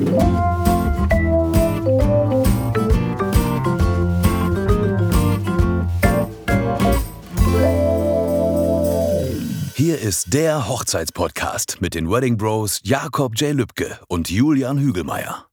Hier ist der Hochzeitspodcast mit den Wedding Bros Jakob J. Lübke und Julian Hügelmeier.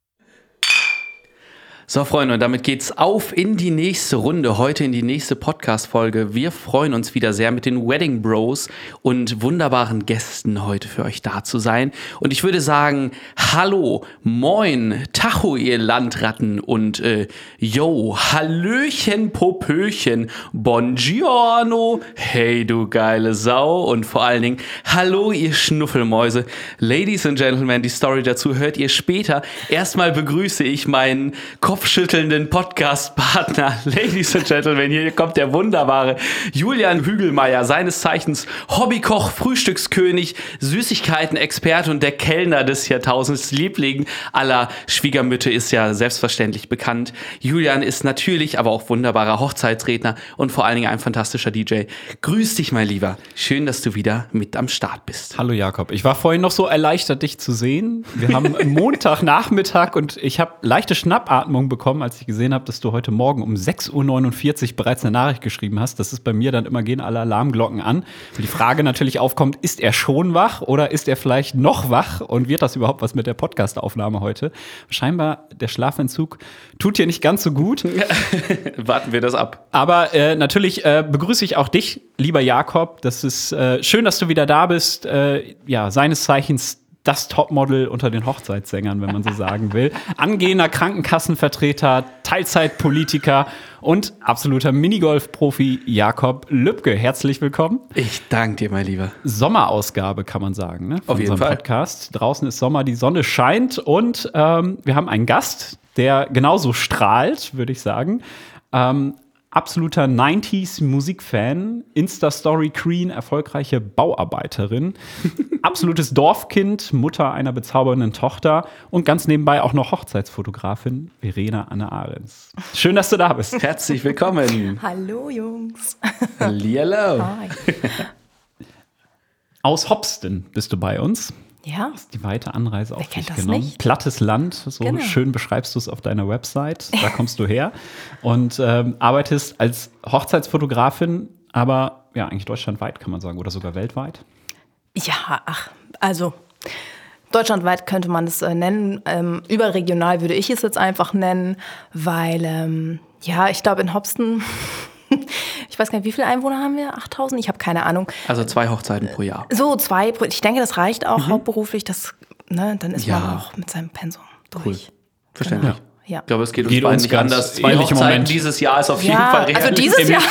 So, Freunde, und damit geht's auf in die nächste Runde, heute in die nächste Podcast-Folge. Wir freuen uns wieder sehr mit den Wedding Bros und wunderbaren Gästen heute für euch da zu sein. Und ich würde sagen, hallo, moin, Tacho, ihr Landratten und äh, yo, Hallöchen, Popöchen, Buongiorno, hey, du geile Sau und vor allen Dingen, hallo, ihr Schnuffelmäuse. Ladies and Gentlemen, die Story dazu hört ihr später. Erstmal begrüße ich meinen kopfschüttelnden Podcast-Partner. Ladies and Gentlemen, hier kommt der wunderbare Julian Hügelmeier, seines Zeichens Hobbykoch, Frühstückskönig, Süßigkeiten-Experte und der Kellner des Jahrtausends, Liebling aller Schwiegermütter ist ja selbstverständlich bekannt. Julian ist natürlich aber auch wunderbarer Hochzeitsredner und vor allen Dingen ein fantastischer DJ. Grüß dich, mein Lieber. Schön, dass du wieder mit am Start bist. Hallo Jakob. Ich war vorhin noch so erleichtert, dich zu sehen. Wir haben Montagnachmittag und ich habe leichte Schnappatmung bekommen, als ich gesehen habe, dass du heute Morgen um 6.49 Uhr bereits eine Nachricht geschrieben hast. Das ist bei mir dann immer gehen alle Alarmglocken an. Und die Frage natürlich aufkommt, ist er schon wach oder ist er vielleicht noch wach und wird das überhaupt was mit der Podcastaufnahme heute? Scheinbar der Schlafentzug tut dir nicht ganz so gut. Warten wir das ab. Aber äh, natürlich äh, begrüße ich auch dich, lieber Jakob. Das ist äh, schön, dass du wieder da bist. Äh, ja, seines Zeichens das Topmodel unter den Hochzeitssängern, wenn man so sagen will. Angehender Krankenkassenvertreter, Teilzeitpolitiker und absoluter Minigolf-Profi Jakob Lübke. Herzlich willkommen. Ich danke dir, mein Lieber. Sommerausgabe, kann man sagen, ne? Von Auf jeden Fall. Podcast. Draußen ist Sommer, die Sonne scheint und ähm, wir haben einen Gast, der genauso strahlt, würde ich sagen. Ähm, absoluter 90s Musikfan, Insta-Story Queen, erfolgreiche Bauarbeiterin, absolutes Dorfkind, Mutter einer bezaubernden Tochter und ganz nebenbei auch noch Hochzeitsfotografin Verena Anne Ahrens. Schön, dass du da bist. Herzlich willkommen. Hallo Jungs. Hallihallo. Hi. Aus Hopsten bist du bei uns. Ja. Hast die weite Anreise auf kennt dich genommen. nicht? Plattes Land, so Genau. schön beschreibst du es auf deiner Website. Da kommst du her und ähm, arbeitest als Hochzeitsfotografin, aber ja, eigentlich deutschlandweit kann man sagen oder sogar weltweit. Ja, ach, also deutschlandweit könnte man es äh, nennen. Ähm, überregional würde ich es jetzt einfach nennen, weil, ähm, ja, ich glaube in Hopsten, ich weiß gar nicht, wie viele Einwohner haben wir? 8000? Ich habe keine Ahnung. Also zwei Hochzeiten pro Jahr. So, zwei, pro- ich denke, das reicht auch hauptberuflich. Das, ne, dann ist man Ja. auch mit seinem Pensum durch. Cool. Verständlich. Genau. Ja. Ich glaube, es geht uns Geht beiden uns nicht ganz anders. Zwei im Hochzeiten Moment. dieses Jahr ist auf jeden Ja, Fall also realistisch. dieses Jahr.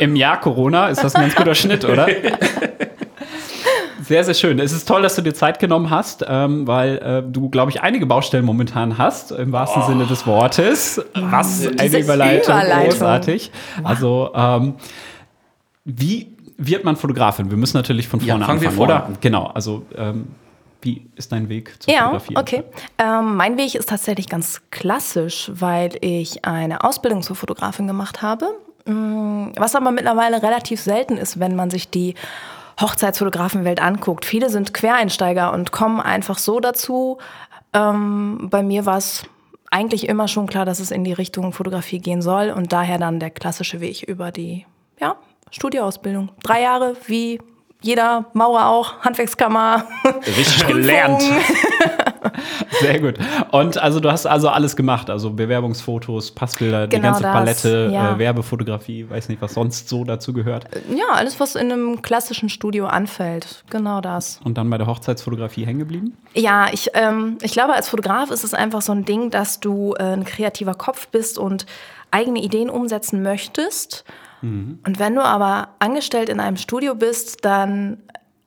Im Jahr Corona ist das ein ganz guter Schnitt, oder? Sehr, sehr schön. Es ist toll, dass du dir Zeit genommen hast, ähm, weil äh, du, glaube ich, einige Baustellen momentan hast, im wahrsten Sinne des Wortes. Was eine Diese Überleitung, Überleitung. großartig. Also, ähm, wie wird man Fotografin? Wir müssen natürlich von Ja, vorne wir anfangen, vorne oder? an. Genau, also ähm, wie ist dein Weg zur Ja, Fotografie? okay. Ähm, mein Weg ist tatsächlich ganz klassisch, weil ich eine Ausbildung zur Fotografin gemacht habe. Mm, Was aber mittlerweile relativ selten ist, wenn man sich die Hochzeitsfotografenwelt anguckt. Viele sind Quereinsteiger und kommen einfach so dazu. Ähm, bei mir war es eigentlich immer schon klar, dass es in die Richtung Fotografie gehen soll und daher dann der klassische Weg über die ja, Studieausbildung. Drei Jahre, wie jeder Maurer auch, Handwerkskammer. Richtig gelernt. Sehr gut. Und also du hast also alles gemacht, also Bewerbungsfotos, Passbilder, die Genau ganze das, Palette, ja. äh, Werbefotografie, weiß nicht, was sonst so dazu gehört. Ja, alles, was in einem klassischen Studio anfällt. Genau das. Und dann bei der Hochzeitsfotografie hängen geblieben? Ja, ich, ähm, ich glaube, als Fotograf ist es einfach so ein Ding, dass du äh, ein kreativer Kopf bist und eigene Ideen umsetzen möchtest. Und wenn du aber angestellt in einem Studio bist, dann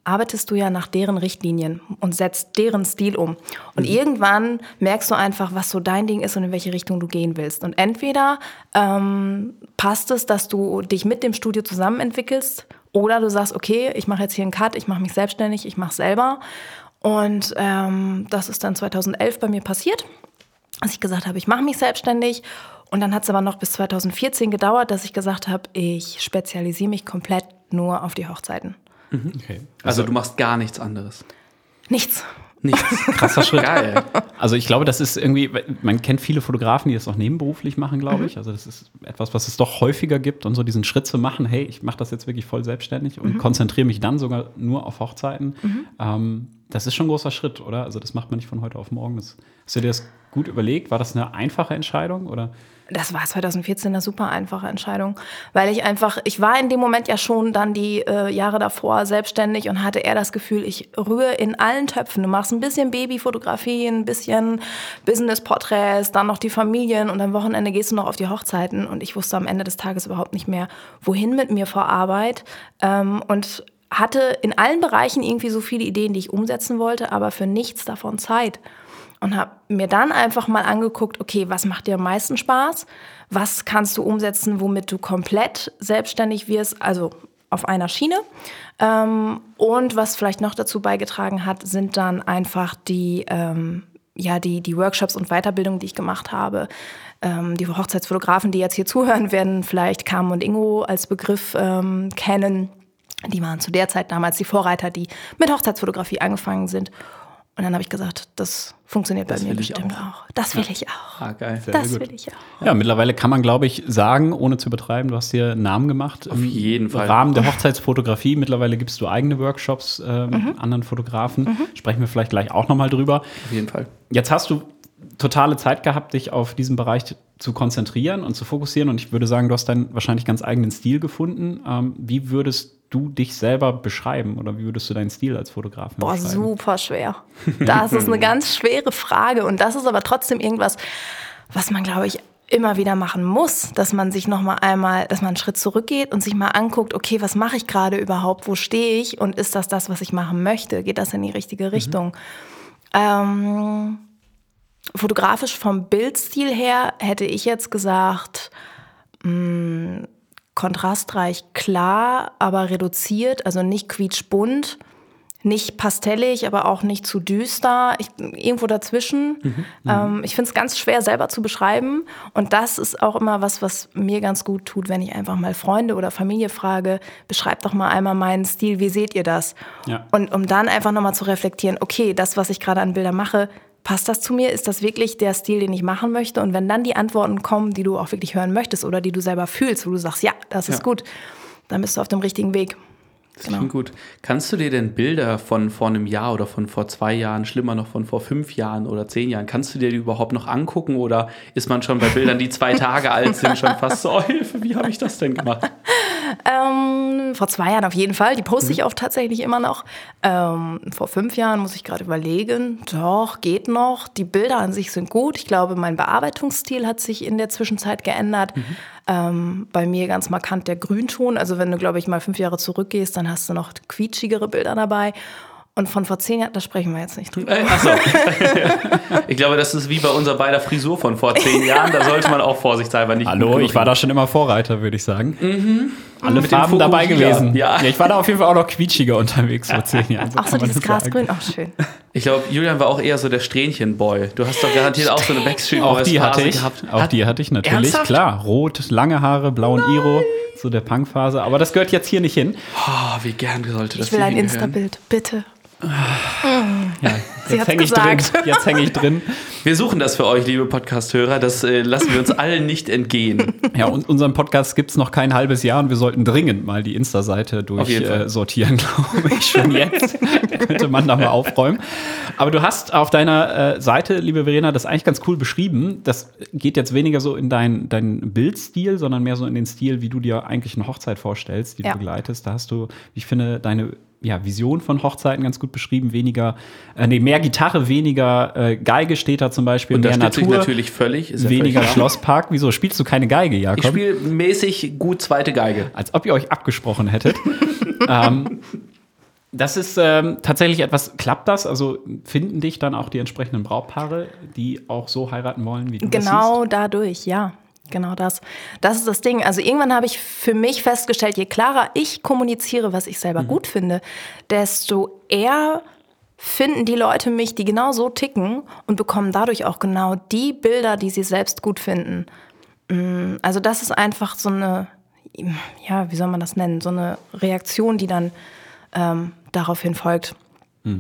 arbeitest du ja nach deren Richtlinien und setzt deren Stil um. Und irgendwann merkst du einfach, was so dein Ding ist und in welche Richtung du gehen willst. Und entweder ähm, passt es, dass du dich mit dem Studio zusammen entwickelst, oder du sagst, okay, ich mache jetzt hier einen Cut, ich mache mich selbstständig, ich mache selber. Und ähm, das ist dann 2011 bei mir passiert, dass ich gesagt habe, ich mache mich selbstständig. Und dann hat es aber noch bis 2014 gedauert, dass ich gesagt habe, ich spezialisiere mich komplett nur auf die Hochzeiten. Okay. Also du machst gar nichts anderes. Nichts. Nichts. Krasser Schritt. Geil. Also ich glaube, das ist irgendwie, man kennt viele Fotografen, die das auch nebenberuflich machen, glaube Mhm. ich. Also das ist etwas, was es doch häufiger gibt und so diesen Schritt zu machen, hey, ich mache das jetzt wirklich voll selbstständig Mhm. und konzentriere mich dann sogar nur auf Hochzeiten. Ähm, das ist schon ein großer Schritt, oder? Also das macht man nicht von heute auf morgen. Das, hast du dir das gut überlegt? War das eine einfache Entscheidung oder? Das war 2014 eine super einfache Entscheidung, weil ich einfach, ich war in dem Moment ja schon dann die äh, Jahre davor selbstständig und hatte eher das Gefühl, ich rühre in allen Töpfen. Du machst ein bisschen Babyfotografie, ein bisschen Business-Porträts, dann noch die Familien und am Wochenende gehst du noch auf die Hochzeiten und ich wusste am Ende des Tages überhaupt nicht mehr, wohin mit mir vor Arbeit ähm, und hatte in allen Bereichen irgendwie so viele Ideen, die ich umsetzen wollte, aber für nichts davon Zeit und habe mir dann einfach mal angeguckt, okay, was macht dir am meisten Spaß? Was kannst du umsetzen, womit du komplett selbstständig wirst, also auf einer Schiene? Ähm, und was vielleicht noch dazu beigetragen hat, sind dann einfach die, ähm, ja, die, die Workshops und Weiterbildungen, die ich gemacht habe. Ähm, die Hochzeitsfotografen, die jetzt hier zuhören, werden vielleicht Carmen und Ingo als Begriff kennen. Die waren zu der Zeit damals die Vorreiter, die mit Hochzeitsfotografie angefangen sind. Und dann habe ich gesagt, das funktioniert bei mir bestimmt auch. Das will ich auch. Ah, geil. Das gut. will ich auch. Ja, mittlerweile kann man, glaube ich, sagen, ohne zu übertreiben, du hast dir einen Namen gemacht. Auf jeden Fall. Im Rahmen der Hochzeitsfotografie. Mittlerweile gibst du eigene Workshops ähm, Mhm. anderen Fotografen. Sprechen wir vielleicht gleich auch nochmal drüber. Auf jeden Fall. Jetzt hast du totale Zeit gehabt, dich auf diesen Bereich zu konzentrieren und zu fokussieren. Und ich würde sagen, du hast deinen wahrscheinlich ganz eigenen Stil gefunden. Ähm, wie würdest du dich selber beschreiben oder wie würdest du deinen Stil als Fotografin Boah, beschreiben? super schwer. Das ist eine ganz schwere Frage. Und das ist aber trotzdem irgendwas, was man, glaube ich, immer wieder machen muss, dass man sich noch mal einmal, dass man einen Schritt zurückgeht und sich mal anguckt, okay, was mache ich gerade überhaupt, wo stehe ich und ist das das, was ich machen möchte? Geht das in die richtige Richtung? Ähm, fotografisch vom Bildstil her hätte ich jetzt gesagt, mh, kontrastreich klar, aber reduziert, also nicht quietschbunt, nicht pastellig, aber auch nicht zu düster, ich, irgendwo dazwischen. ähm, ich finde es ganz schwer selber zu beschreiben und das ist auch immer was, was mir ganz gut tut, wenn ich einfach mal Freunde oder Familie frage, beschreibt doch mal einmal meinen Stil, wie seht ihr das? Ja. Und um dann einfach nochmal zu reflektieren, okay, das, was ich gerade an Bildern mache, passt das zu mir? Ist das wirklich der Stil, den ich machen möchte? Und wenn dann die Antworten kommen, die du auch wirklich hören möchtest oder die du selber fühlst, wo du sagst, ja, das ist Ja. gut, dann bist du auf dem richtigen Weg. Das klingt gut. Kannst du dir denn Bilder von vor einem Jahr oder von vor zwei Jahren, schlimmer noch von vor fünf Jahren oder zehn Jahren, kannst du dir die überhaupt noch angucken oder ist man schon bei Bildern, die zwei Tage alt sind, schon fast so, oh Hilfe, wie habe ich das denn gemacht? Ähm, vor zwei Jahren auf jeden Fall. Die poste ich auch tatsächlich immer noch. Ähm, vor fünf Jahren muss ich gerade überlegen. Doch, geht noch. Die Bilder an sich sind gut. Ich glaube, mein Bearbeitungsstil hat sich in der Zwischenzeit geändert. Ähm, bei mir ganz markant der Grünton. Also wenn du, glaube ich, mal fünf Jahre zurückgehst, dann hast du noch quietschigere Bilder dabei. Und von vor zehn Jahren, da sprechen wir jetzt nicht drüber. Äh, achso. ich glaube, das ist wie bei unserer beider Frisur von vor zehn Jahren. Da sollte man auch vorsichtshalber nicht. Hallo, ich war da schon immer Vorreiter, würde ich sagen. Alle Mit dem Farben dabei gewesen. Ja. ich war da auf jeden Fall auch noch quietschiger unterwegs vor zehn Jahren. Ach so, kann man dieses. Grasgrün, auch schön. Ich glaube, Julian war auch eher so der Strähnchen-Boy. Du hast doch garantiert auch so eine Backstreet Auch Boys die hatte Phase ich. gehabt. Auch Hat- die hatte ich natürlich. Ernsthaft? Klar, rot, lange Haare, blauen Iro, so der Punkphase. Aber das gehört jetzt hier nicht hin. Oh, wie gern sollte das Ich will ein. Instabild, bitte. Ja, Sie jetzt hänge ich drin. Jetzt hänge ich drin. Wir suchen das für euch, liebe Podcast-Hörer. Das äh, lassen wir uns allen nicht entgehen. Ja, und unseren Podcast gibt es noch kein halbes Jahr und wir sollten dringend mal die Insta-Seite durchsortieren, glaube ich. Schon jetzt könnte man da mal aufräumen. Aber du hast auf deiner äh, Seite, liebe Verena, das eigentlich ganz cool beschrieben. Das geht jetzt weniger so in deinen dein Bildstil, sondern mehr so in den Stil, wie du dir eigentlich eine Hochzeit vorstellst, die Ja. du begleitest. Da hast du, wie ich finde, deine ja, Vision von Hochzeiten ganz gut beschrieben. Weniger, äh, nee, mehr Gitarre, weniger äh, Geige steht da zum Beispiel, mehr Unterstütze ich Natur. natürlich völlig. Ist ja Weniger völlig. Schlosspark. Wieso spielst du keine Geige, Jakob? Ich spiele mäßig gut zweite Geige. als ob ihr euch abgesprochen hättet. ähm, das ist ähm, tatsächlich etwas, klappt das? Also finden dich dann auch die entsprechenden Brautpaare, die auch so heiraten wollen, wie du das Genau dadurch, ja. Genau das. Das ist das Ding. Also irgendwann habe ich für mich festgestellt, je klarer ich kommuniziere, was ich selber gut finde, desto eher finden die Leute mich, die genau so ticken und bekommen dadurch auch genau die Bilder, die sie selbst gut finden. Mm, Also das ist einfach so eine, ja, wie soll man das nennen, so eine Reaktion, die dann ähm, daraufhin folgt. Ich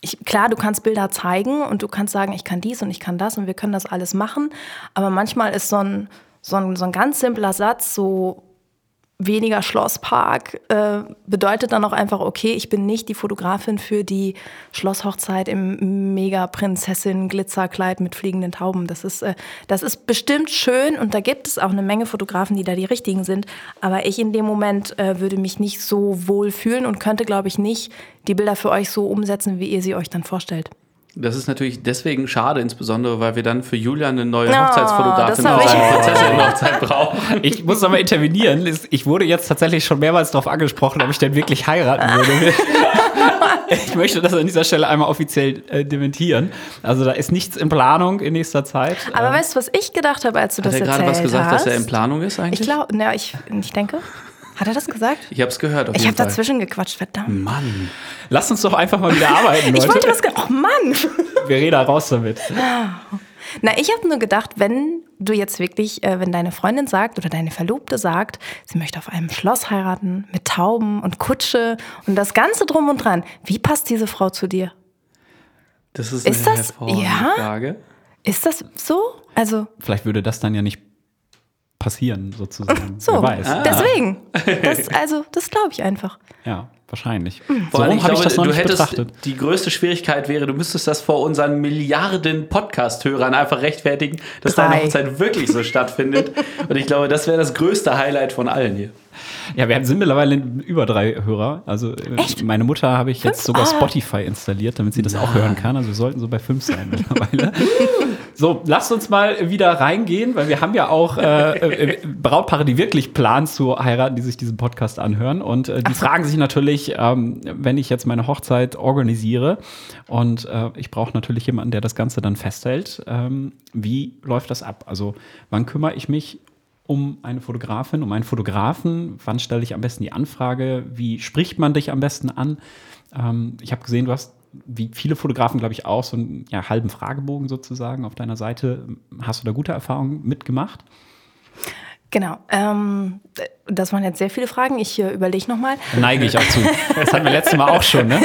ich, klar, du kannst Bilder zeigen und du kannst sagen, ich kann dies und ich kann das und wir können das alles machen. Aber manchmal ist so ein, so ein, so ein ganz simpler Satz so, weniger Schlosspark äh, bedeutet dann auch einfach, okay, ich bin nicht die Fotografin für die Schlosshochzeit im Mega-Prinzessin-Glitzerkleid mit fliegenden Tauben. Das ist, äh, das ist bestimmt schön und da gibt es auch eine Menge Fotografen, die da die richtigen sind. Aber ich in dem Moment äh, würde mich nicht so wohl fühlen und könnte, glaube ich, nicht die Bilder für euch so umsetzen, wie ihr sie euch dann vorstellt. Das ist natürlich deswegen schade, insbesondere weil wir dann für Julian eine neue Oh, Hochzeitsfotografin für seine Prinzessin-Hochzeit brauchen. Ich muss aber intervenieren. Ich wurde jetzt tatsächlich schon mehrmals darauf angesprochen, ob ich denn wirklich heiraten würde. Ich möchte das an dieser Stelle einmal offiziell äh, dementieren. Also da ist nichts in Planung in nächster Zeit. Aber weißt du, was ich gedacht habe, als du Hat das er erzählt gerade was gesagt, hast? dass er in Planung ist eigentlich? Ich glaube, na, ich, ich denke. Hat er das gesagt? Ich habe es gehört auf Ich habe dazwischen gequatscht, verdammt. Mann. Lasst uns doch einfach mal wieder arbeiten, Ich wollte Leute. was. ge- Oh Mann! Wir reden da raus damit. Na, ich habe nur gedacht, wenn du jetzt wirklich, äh, wenn deine Freundin sagt oder deine Verlobte sagt, sie möchte auf einem Schloss heiraten mit Tauben und Kutsche und das Ganze drum und dran, wie passt diese Frau zu dir? Das ist, Ist eine das- hervorragende ja? Frage. Ist das so? Also, Vielleicht würde das dann ja nicht passieren, sozusagen. so. Wer weiß. Deswegen. Das, also, das glaube ich einfach. Ja, wahrscheinlich. Vor allem, so ich habe ich das noch du nicht hättest, betrachtet. die größte Schwierigkeit wäre, du müsstest das vor unseren Milliarden Podcast-Hörern einfach rechtfertigen, dass deine Drei. Hochzeit wirklich so stattfindet. Und ich glaube, das wäre das größte Highlight von allen hier. Ja, wir sind mittlerweile über drei Hörer. Also äh, Echt? meine Mutter habe ich jetzt sogar Ah. Spotify installiert, damit sie das auch hören kann. Also wir sollten so bei fünf sein mittlerweile. So, lasst uns mal wieder reingehen, weil wir haben ja auch äh, äh, Brautpaare, die wirklich planen zu heiraten, die sich diesen Podcast anhören. Und äh, die fragen sich natürlich, ähm, wenn ich jetzt meine Hochzeit organisiere und äh, ich brauche natürlich jemanden, der das Ganze dann festhält, ähm, wie läuft das ab? Also wann kümmere ich mich um eine Fotografin, um einen Fotografen? Wann stelle ich am besten die Anfrage? Wie spricht man dich am besten an? Ähm, ich habe gesehen, du hast, wie viele Fotografen, glaube ich, auch so einen ja, halben Fragebogen sozusagen auf deiner Seite. Hast du da gute Erfahrungen mitgemacht? Genau. Ähm, das waren jetzt sehr viele Fragen. Ich äh, überlege nochmal. Neige ich auch zu. Das hatten wir letztes Mal auch schon, ne?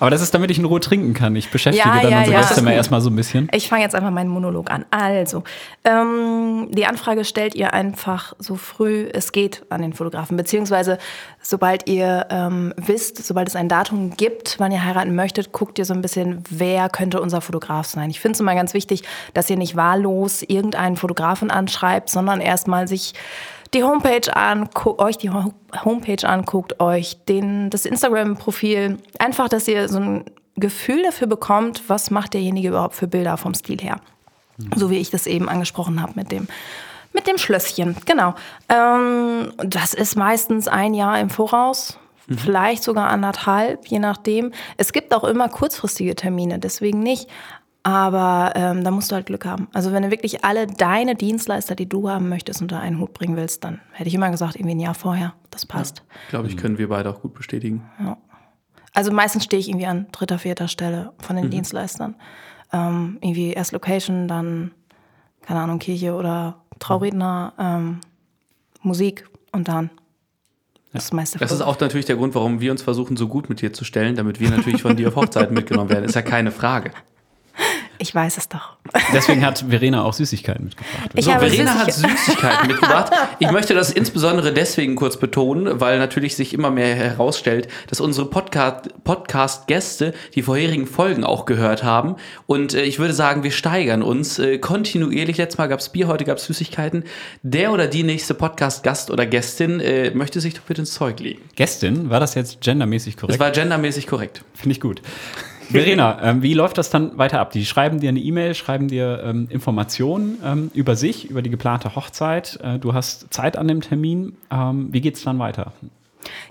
Aber das ist, damit ich in Ruhe trinken kann. Ich beschäftige Ja, dann ja, unsere ja. Gäste immer erstmal so ein bisschen. Ich fange jetzt einfach meinen Monolog an. Also, ähm, die Anfrage stellt ihr einfach so früh es geht an den Fotografen, beziehungsweise sobald ihr ähm, wisst, sobald es ein Datum gibt, wann ihr heiraten möchtet, guckt ihr so ein bisschen, wer könnte unser Fotograf sein. Ich finde es immer ganz wichtig, dass ihr nicht wahllos irgendeinen Fotografen anschreibt, sondern erstmal sich die Homepage anguckt, euch die Ho- Homepage anguckt, euch den, das Instagram-Profil, einfach, dass ihr so ein Gefühl dafür bekommt, was macht derjenige überhaupt für Bilder vom Stil her. So wie ich das eben angesprochen habe mit dem, mit dem Schlösschen. Genau. Ähm, das ist meistens ein Jahr im Voraus. Vielleicht sogar anderthalb, je nachdem. Es gibt auch immer kurzfristige Termine, deswegen nicht. Aber ähm, da musst du halt Glück haben. Also wenn du wirklich alle deine Dienstleister, die du haben möchtest, unter einen Hut bringen willst, dann hätte ich immer gesagt, irgendwie ein Jahr vorher. Das passt. Glaube ich, können wir beide auch gut bestätigen. Also meistens stehe ich irgendwie an dritter, vierter Stelle von den Dienstleistern. Ähm, irgendwie erst Location, dann, keine Ahnung, Kirche oder Trauredner, ähm, Musik und dann das meiste. Das ist auch natürlich der Grund, warum wir uns versuchen, so gut mit dir zu stellen, damit wir natürlich von dir auf Hochzeiten mitgenommen werden. Ist ja keine Frage. Ich weiß es doch. Deswegen hat Verena auch Süßigkeiten mitgebracht. Ich So, habe Verena hat Süßigkeiten- mitgebracht. Ich möchte das insbesondere deswegen kurz betonen, weil natürlich sich immer mehr herausstellt, dass unsere Podcast- Podcast-Gäste die vorherigen Folgen auch gehört haben. Und äh, ich würde sagen, wir steigern uns äh, kontinuierlich. Letztes Mal gab es Bier, heute gab es Süßigkeiten. Der oder die nächste Podcast-Gast oder Gästin äh, möchte sich doch bitte ins Zeug legen. Gästin, war das jetzt gendermäßig Das korrekt? war gendermäßig korrekt. Finde ich gut. Verena, ähm, wie läuft das dann weiter ab? Die schreiben dir eine E-Mail, schreiben dir ähm, Informationen ähm, über sich, über die geplante Hochzeit. Äh, du hast Zeit an dem Termin. Ähm, wie geht's dann weiter?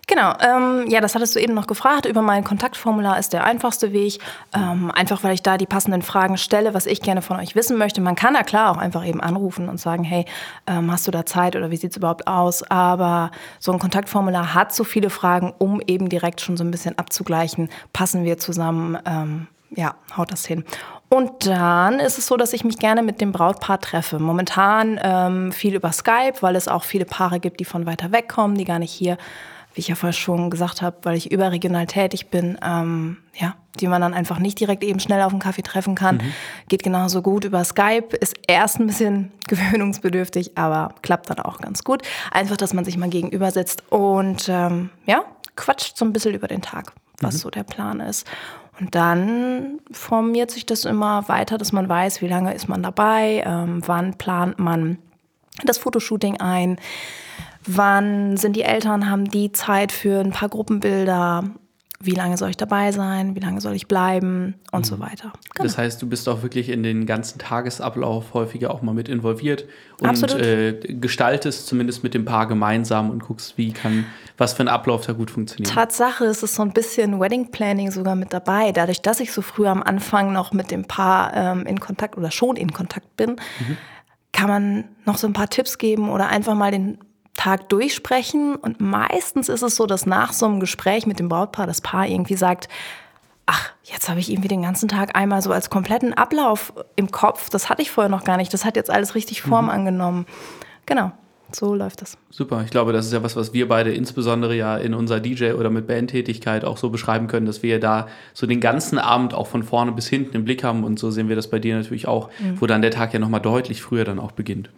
Genau, ähm, ja, das hattest du eben noch gefragt. Über mein Kontaktformular ist der einfachste Weg. Ähm, einfach, weil ich da die passenden Fragen stelle, was ich gerne von euch wissen möchte. Man kann da klar auch einfach eben anrufen und sagen, hey, ähm, hast du da Zeit oder wie sieht's überhaupt aus? Aber so ein Kontaktformular hat so viele Fragen, um eben direkt schon so ein bisschen abzugleichen. Passen wir zusammen? Ähm, ja, haut das hin. Und dann ist es so, dass ich mich gerne mit dem Brautpaar treffe. Momentan ähm, viel über Skype, weil es auch viele Paare gibt, die von weiter weg kommen, die gar nicht hier wie ich ja vorher schon gesagt habe, weil ich überregional tätig bin, ähm, ja, die man dann einfach nicht direkt eben schnell auf einen Kaffee treffen kann. Mhm. Geht genauso gut über Skype, ist erst ein bisschen gewöhnungsbedürftig, aber klappt dann auch ganz gut. Einfach, dass man sich mal gegenüber sitzt und ähm, ja, quatscht so ein bisschen über den Tag, was mhm. so der Plan ist. Und dann formiert sich das immer weiter, dass man weiß, wie lange ist man dabei, ähm, wann plant man das Fotoshooting ein, wann sind die Eltern, haben die Zeit für ein paar Gruppenbilder, wie lange soll ich dabei sein, wie lange soll ich bleiben und mhm. so weiter. Genau. Das heißt, du bist auch wirklich in den ganzen Tagesablauf häufiger auch mal mit involviert und äh, gestaltest zumindest mit dem Paar gemeinsam und guckst, wie kann, was für ein Ablauf da gut funktioniert. Tatsache ist es so ein bisschen Wedding Planning sogar mit dabei. Dadurch, dass ich so früh am Anfang noch mit dem Paar ähm, in Kontakt oder schon in Kontakt bin, mhm. kann man noch so ein paar Tipps geben oder einfach mal den Tag durchsprechen. Und meistens ist es so, dass nach so einem Gespräch mit dem Brautpaar das Paar irgendwie sagt, ach, jetzt habe ich irgendwie den ganzen Tag einmal so als kompletten Ablauf im Kopf. Das hatte ich vorher noch gar nicht. Das hat jetzt alles richtig Form mhm. angenommen. Genau. So läuft das. Super. Ich glaube, das ist ja was, was wir beide insbesondere ja in unserer DJ- oder mit Bandtätigkeit auch so beschreiben können, dass wir da so den ganzen Abend auch von vorne bis hinten im Blick haben. Und so sehen wir das bei dir natürlich auch, mhm. wo dann der Tag ja nochmal deutlich früher dann auch beginnt.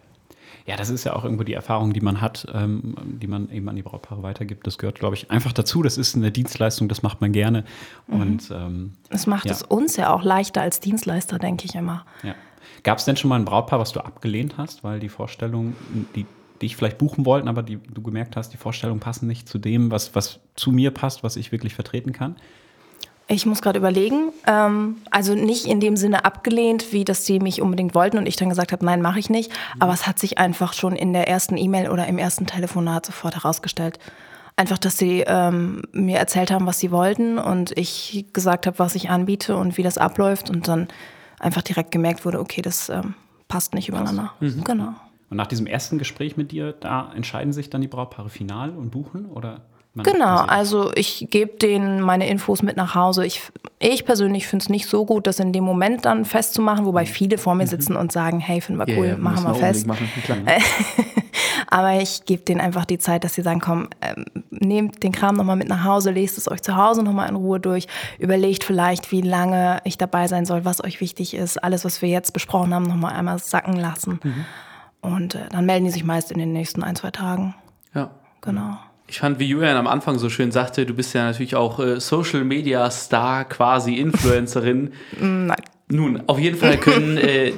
Ja, das ist ja auch irgendwo die Erfahrung, die man hat, ähm, die man eben an die Brautpaare weitergibt. Das gehört, glaube ich, einfach dazu. Das ist eine Dienstleistung, das macht man gerne. Mhm. Und ähm, das macht ja. es uns ja auch leichter als Dienstleister, denke ich immer. Ja. Gab es denn schon mal ein Brautpaar, was du abgelehnt hast, weil die Vorstellung, die dich vielleicht buchen wollten, aber die du gemerkt hast, die Vorstellungen passen nicht zu dem, was, was zu mir passt, was ich wirklich vertreten kann? Ich muss gerade überlegen. Ähm, also nicht in dem Sinne abgelehnt, wie dass sie mich unbedingt wollten und ich dann gesagt habe, nein, mache ich nicht. Mhm. Aber es hat sich einfach schon in der ersten E-Mail oder im ersten Telefonat sofort herausgestellt. Einfach, dass sie ähm, mir erzählt haben, was sie wollten und ich gesagt habe, was ich anbiete und wie das abläuft und dann einfach direkt gemerkt wurde, okay, das ähm, passt nicht übereinander. Mhm. Genau. Und nach diesem ersten Gespräch mit dir, da entscheiden sich dann die Brautpaare final und buchen oder? Genau, also ich gebe denen meine Infos mit nach Hause. Ich, ich persönlich finde es nicht so gut, das in dem Moment dann festzumachen, wobei mhm. viele vor mir mhm. sitzen und sagen, hey, finden wir cool, yeah, machen wir fest. Machen. Aber ich gebe denen einfach die Zeit, dass sie sagen, komm, ähm, nehmt den Kram nochmal mit nach Hause, lest es euch zu Hause nochmal in Ruhe durch, überlegt vielleicht, wie lange ich dabei sein soll, was euch wichtig ist, alles, was wir jetzt besprochen haben, nochmal einmal sacken lassen. Mhm. Und äh, dann melden die sich meist in den nächsten ein, zwei Tagen. Ja. Genau. Ich fand, wie Julian am Anfang so schön sagte, du bist ja natürlich auch äh, Social Media Star, quasi Influencerin. Nein. Nun, auf jeden Fall können, äh,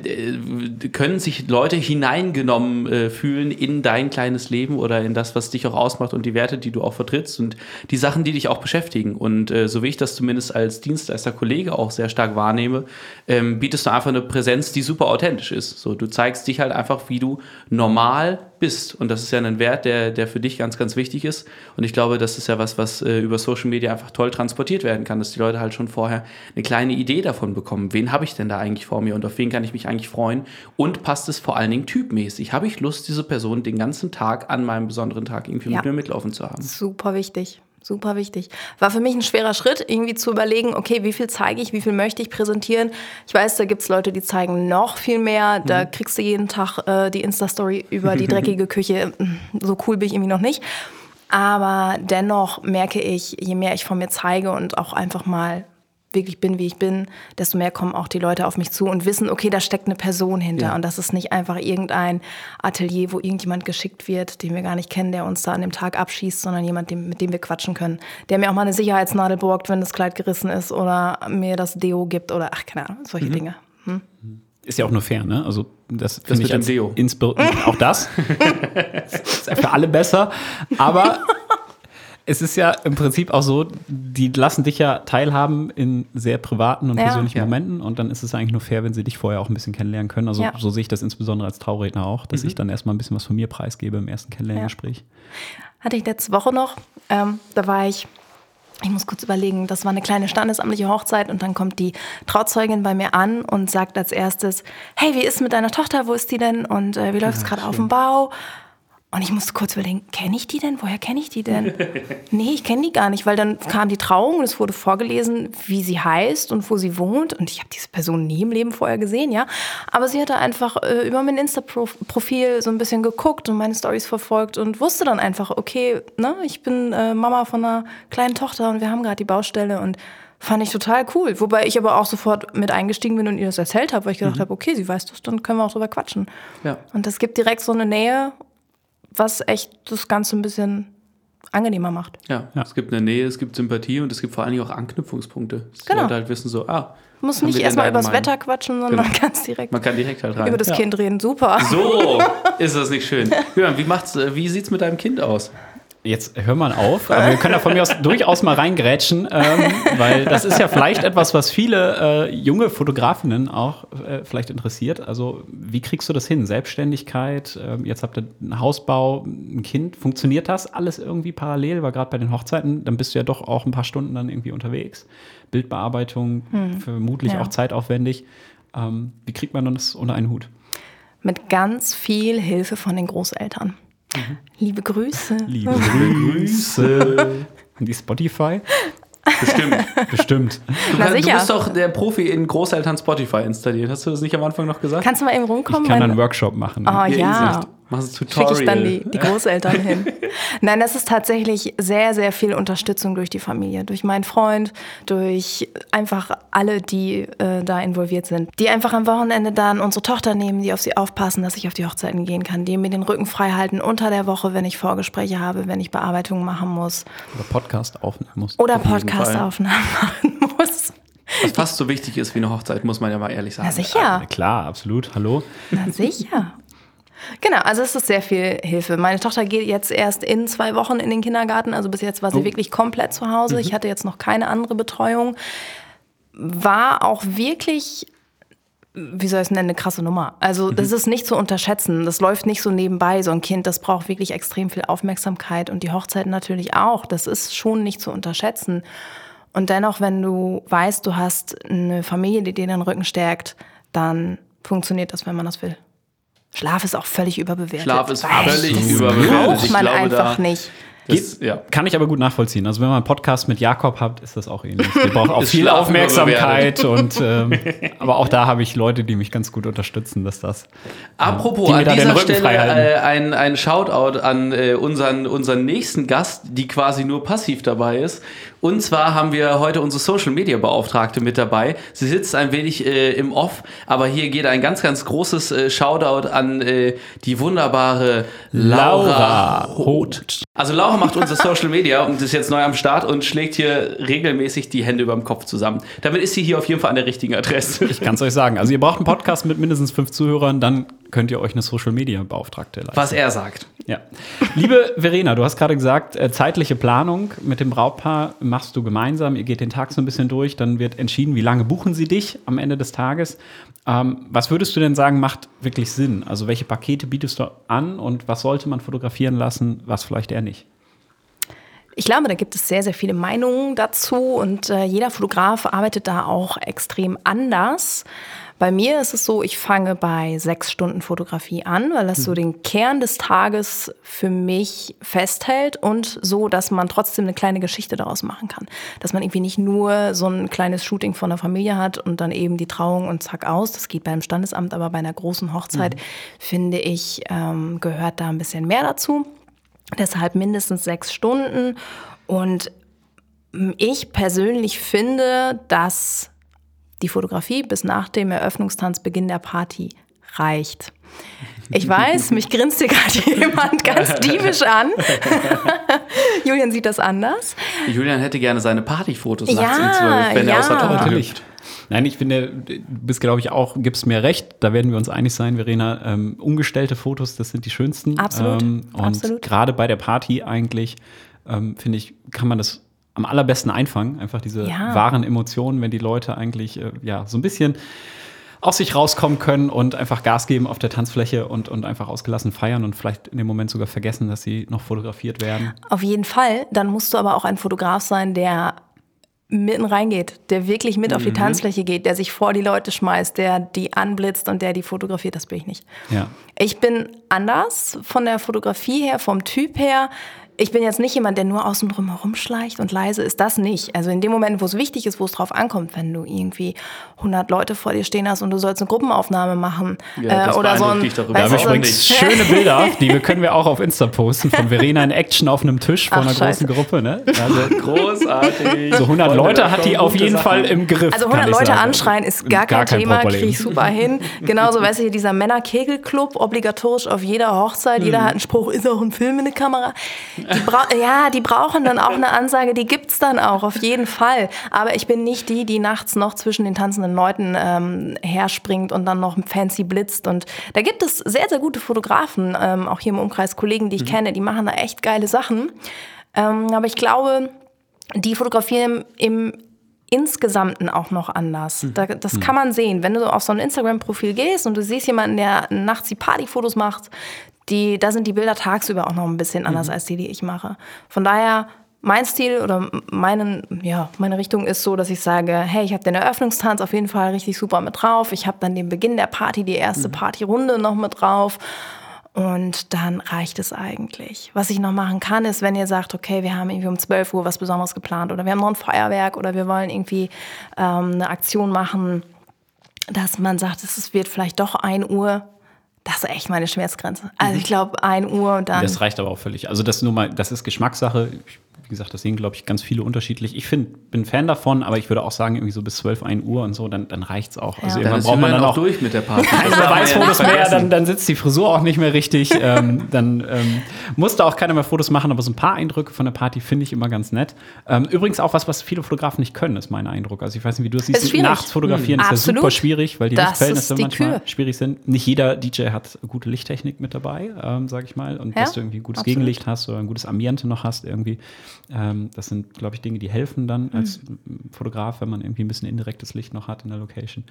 können sich Leute hineingenommen äh, fühlen in dein kleines Leben oder in das, was dich auch ausmacht und die Werte, die du auch vertrittst und die Sachen, die dich auch beschäftigen. Und äh, so wie ich das zumindest als Dienstleister-Kollege auch sehr stark wahrnehme, ähm, bietest du einfach eine Präsenz, die super authentisch ist. So, du zeigst dich halt einfach, wie du normal bist. Und das ist ja ein Wert, der, der für dich ganz, ganz wichtig ist. Und ich glaube, das ist ja was, was äh, über Social Media einfach toll transportiert werden kann, dass die Leute halt schon vorher eine kleine Idee davon bekommen. Wen habe ich denn da eigentlich vor mir und auf wen kann ich mich eigentlich freuen? Und passt es vor allen Dingen typmäßig? Habe ich Lust, diese Person den ganzen Tag an meinem besonderen Tag irgendwie ja. mit mir mitlaufen zu haben? Super wichtig. Super wichtig. War für mich ein schwerer Schritt, irgendwie zu überlegen, okay, wie viel zeige ich, wie viel möchte ich präsentieren. Ich weiß, da gibt es Leute, die zeigen noch viel mehr. Da mhm. kriegst du jeden Tag äh, die Insta-Story über die dreckige Küche. So cool bin ich irgendwie noch nicht. Aber dennoch merke ich, je mehr ich von mir zeige und auch einfach mal wirklich bin, wie ich bin, desto mehr kommen auch die Leute auf mich zu und wissen, okay, da steckt eine Person hinter. Ja. Und das ist nicht einfach irgendein Atelier, wo irgendjemand geschickt wird, den wir gar nicht kennen, der uns da an dem Tag abschießt, sondern jemand, mit dem wir quatschen können. Der mir auch mal eine Sicherheitsnadel borgt, wenn das Kleid gerissen ist oder mir das Deo gibt oder ach, keine Ahnung, solche mhm. Dinge. Hm? Ist ja auch nur fair, ne? Also das, das ich als Deo. auch das. das ist für alle besser. Aber es ist ja im Prinzip auch so, die lassen dich ja teilhaben in sehr privaten und ja. persönlichen ja. Momenten und dann ist es eigentlich nur fair, wenn sie dich vorher auch ein bisschen kennenlernen können. Also ja. so sehe ich das insbesondere als Trauredner auch, dass mhm. ich dann erstmal ein bisschen was von mir preisgebe im ersten Kennenlerngespräch. Hatte ich letzte Woche noch, ähm, da war ich ich muss kurz überlegen, das war eine kleine standesamtliche Hochzeit und dann kommt die Trauzeugin bei mir an und sagt als erstes, hey, wie ist mit deiner Tochter, wo ist die denn und äh, wie läuft es gerade auf dem Bau? Und ich musste kurz überlegen, kenne ich die denn? Woher kenne ich die denn? nee, ich kenne die gar nicht, weil dann kam die Trauung und es wurde vorgelesen, wie sie heißt und wo sie wohnt. Und ich habe diese Person nie im Leben vorher gesehen, ja. Aber sie hatte einfach äh, über mein Insta-Profil so ein bisschen geguckt und meine Stories verfolgt und wusste dann einfach, okay, ne, ich bin äh, Mama von einer kleinen Tochter und wir haben gerade die Baustelle und fand ich total cool. Wobei ich aber auch sofort mit eingestiegen bin und ihr das erzählt habe, weil ich gedacht mhm. habe, okay, sie weiß das, dann können wir auch drüber quatschen. Ja. Und das gibt direkt so eine Nähe was echt das Ganze ein bisschen angenehmer macht. Ja, ja, es gibt eine Nähe, es gibt Sympathie und es gibt vor allen Dingen auch Anknüpfungspunkte. Dass genau. die Leute halt wissen so, ah, muss nicht erstmal über das Wetter quatschen, sondern genau. ganz direkt. Man kann direkt halt rein. Über das ja. Kind reden, super. So, ist das nicht schön. Jörn, wie, wie sieht es mit deinem Kind aus? Jetzt hör mal auf, aber wir können da von mir aus durchaus mal reingrätschen, ähm, weil das ist ja vielleicht etwas, was viele äh, junge Fotografinnen auch äh, vielleicht interessiert. Also, wie kriegst du das hin? Selbstständigkeit, äh, jetzt habt ihr einen Hausbau, ein Kind, funktioniert das alles irgendwie parallel? Weil gerade bei den Hochzeiten, dann bist du ja doch auch ein paar Stunden dann irgendwie unterwegs. Bildbearbeitung, hm. vermutlich ja. auch zeitaufwendig. Ähm, wie kriegt man das unter einen Hut? Mit ganz viel Hilfe von den Großeltern. Liebe Grüße. Liebe Grüße. An die Spotify. Bestimmt. Bestimmt. Du, kann, du, bist doch der Profi in Großeltern Spotify installiert. Hast du das nicht am Anfang noch gesagt? Kannst du mal eben rumkommen? Ich kann einen Workshop machen. Oh ja. Mach ein Tutorial. Schicke ich dann die, die Großeltern hin. Nein, das ist tatsächlich sehr, sehr viel Unterstützung durch die Familie, durch meinen Freund, durch einfach alle, die äh, da involviert sind. Die einfach am Wochenende dann unsere Tochter nehmen, die auf sie aufpassen, dass ich auf die Hochzeiten gehen kann, die mir den Rücken frei halten unter der Woche, wenn ich Vorgespräche habe, wenn ich Bearbeitungen machen muss. Oder Podcast aufnehmen muss. Oder Podcast-Aufnahmen machen muss. Was fast so wichtig ist wie eine Hochzeit, muss man ja mal ehrlich sagen. Na sicher. Ja, klar, absolut. Hallo. Na sicher. Genau, also es ist sehr viel Hilfe. Meine Tochter geht jetzt erst in zwei Wochen in den Kindergarten. Also bis jetzt war sie oh. wirklich komplett zu Hause. Mhm. Ich hatte jetzt noch keine andere Betreuung. War auch wirklich wie soll ich es nennen, eine krasse Nummer. Also das mhm. ist nicht zu unterschätzen. Das läuft nicht so nebenbei, so ein Kind. Das braucht wirklich extrem viel Aufmerksamkeit und die Hochzeit natürlich auch. Das ist schon nicht zu unterschätzen. Und dennoch, wenn du weißt, du hast eine Familie, die dir den Rücken stärkt, dann funktioniert das, wenn man das will. Schlaf ist auch völlig überbewertet. Schlaf ist völlig das überbewertet. Braucht man glaube, einfach nicht. Das, ja. Kann ich aber gut nachvollziehen. Also wenn man einen Podcast mit Jakob hat, ist das auch ähnlich. Der braucht auch viel Aufmerksamkeit und ähm, aber auch da habe ich Leute, die mich ganz gut unterstützen, dass das. Apropos an dieser Stelle äh, ein, ein Shoutout an äh, unseren, unseren nächsten Gast, die quasi nur passiv dabei ist. Und zwar haben wir heute unsere Social Media Beauftragte mit dabei. Sie sitzt ein wenig äh, im Off, aber hier geht ein ganz, ganz großes äh, Shoutout an äh, die wunderbare Laura, Laura Hoth. Also Laura macht unsere Social Media und ist jetzt neu am Start und schlägt hier regelmäßig die Hände über dem Kopf zusammen. Damit ist sie hier auf jeden Fall an der richtigen Adresse. Ich kann es euch sagen. Also ihr braucht einen Podcast mit mindestens fünf Zuhörern, dann könnt ihr euch eine Social Media Beauftragte leisten. Was er sagt. Ja. Liebe Verena, du hast gerade gesagt, äh, zeitliche Planung mit dem Brautpaar machst du gemeinsam. Ihr geht den Tag so ein bisschen durch, dann wird entschieden, wie lange buchen sie dich am Ende des Tages. Ähm, was würdest du denn sagen, macht wirklich Sinn? Also welche Pakete bietest du an und was sollte man fotografieren lassen, was vielleicht eher nicht? Ich glaube, da gibt es sehr, sehr viele Meinungen dazu und äh, jeder Fotograf arbeitet da auch extrem anders. Bei mir ist es so, ich fange bei sechs Stunden Fotografie an, weil das so hm. den Kern des Tages für mich festhält und so, dass man trotzdem eine kleine Geschichte daraus machen kann. Dass man irgendwie nicht nur so ein kleines Shooting von der Familie hat und dann eben die Trauung und zack aus. Das geht beim Standesamt, aber bei einer großen Hochzeit, mhm. finde ich, ähm, gehört da ein bisschen mehr dazu. Deshalb mindestens sechs Stunden. Und ich persönlich finde, dass die Fotografie bis nach dem Eröffnungstanzbeginn der Party reicht. Ich weiß, mich grinst hier gerade jemand ganz diebisch an. Julian sieht das anders. Julian hätte gerne seine Partyfotos ja, nachts um 12, wenn ja. er aus der Torte hüpft. Nein, ich finde, du bist, glaube ich, auch, gibst mir recht, da werden wir uns einig sein, Verena. Ähm, umgestellte Fotos, das sind die schönsten. Absolut. Ähm, und gerade bei der Party eigentlich, ähm, finde ich, kann man das am allerbesten einfangen. Einfach diese ja. wahren Emotionen, wenn die Leute eigentlich äh, ja so ein bisschen aus sich rauskommen können und einfach Gas geben auf der Tanzfläche und, und einfach ausgelassen feiern und vielleicht in dem Moment sogar vergessen, dass sie noch fotografiert werden. Auf jeden Fall. Dann musst du aber auch ein Fotograf sein, der mitten reingeht, der wirklich mit auf die Tanzfläche geht, der sich vor die Leute schmeißt, der die anblitzt und der die fotografiert, das bin ich nicht. Ja. Ich bin anders von der Fotografie her, vom Typ her. Ich bin jetzt nicht jemand, der nur außen drum herumschleicht und leise ist das nicht. Also in dem Moment, wo es wichtig ist, wo es drauf ankommt, wenn du irgendwie 100 Leute vor dir stehen hast und du sollst eine Gruppenaufnahme machen Ja, das oder so ein, dich darüber Da weißt habe du, ich so ein- übrigens schöne Bilder, die können wir auch auf Insta posten, von Verena in Action auf einem Tisch vor Ach, einer scheiße. großen Gruppe. Ne? Also, Großartig. so 100 Freunde, Leute hat die auf jeden Sachen. Fall im Griff. Also kann 100 ich Leute sagen. anschreien ist gar kein, kein Thema, kriege ich super hin. Genauso, weißt du, hier dieser Männer-Kegel-Club, obligatorisch auf jeder Hochzeit. Jeder hat einen Spruch, ist auch ein Film in der Kamera. Die ja, die brauchen dann auch eine Ansage, die gibt's dann auch, auf jeden Fall. Aber ich bin nicht die, die nachts noch zwischen den tanzenden Leuten ähm, herspringt und dann noch fancy blitzt. Und da gibt es sehr, sehr gute Fotografen, ähm, auch hier im Umkreis Kollegen, die Mhm. ich kenne, die machen da echt geile Sachen. Ähm, aber ich glaube, die fotografieren im Insgesamten auch noch anders. Da, das kann man sehen. Wenn du auf so ein Instagram-Profil gehst und du siehst jemanden, der nachts die Partyfotos macht, die, da sind die Bilder tagsüber auch noch ein bisschen anders als die, die ich mache. Von daher, mein Stil oder meinen, ja, meine Richtung ist so, dass ich sage, hey, ich habe den Eröffnungstanz auf jeden Fall richtig super mit drauf. Ich habe dann den Beginn der Party, die erste Partyrunde noch mit drauf. Und dann reicht es eigentlich. Was ich noch machen kann, ist, wenn ihr sagt, okay, wir haben irgendwie um 12 Uhr was Besonderes geplant oder wir haben noch ein Feuerwerk oder wir wollen irgendwie ähm, eine Aktion machen, dass man sagt, es wird vielleicht doch 1 Uhr. Das ist echt meine Schmerzgrenze. Also ich glaube, 1 Uhr und dann. Das reicht aber auch völlig. Also das nur mal, das ist Geschmackssache. Ich, wie gesagt, das sehen, glaube ich, ganz viele unterschiedlich. Ich find, bin Fan davon, aber ich würde auch sagen, irgendwie so bis 12, 1 Uhr und so, dann, dann reicht's auch. Also Ja. Dann irgendwann braucht man dann auch auch durch mit der Party. keine Das darf man ja Beweisfotos nicht mehr, dann, dann sitzt die Frisur auch nicht mehr richtig. ähm, dann ähm, musste auch keiner mehr Fotos machen, aber so ein paar Eindrücke von der Party finde ich immer ganz nett. Ähm, übrigens auch was, was viele Fotografen nicht können, ist mein Eindruck. Also ich weiß nicht, wie du das siehst. Nachts fotografieren ist ja super schwierig, weil die Das Lichtverhältnisse die manchmal Kür. schwierig sind. Nicht jeder DJ hat gute Lichttechnik mit dabei, ähm, sage ich mal. Und Ja, dass du irgendwie ein gutes absolut. Gegenlicht hast oder ein gutes Ambiente noch hast irgendwie. Ähm, das sind, glaube ich, Dinge, die helfen dann Mhm. als Fotograf, wenn man irgendwie ein bisschen indirektes Licht noch hat in der Location.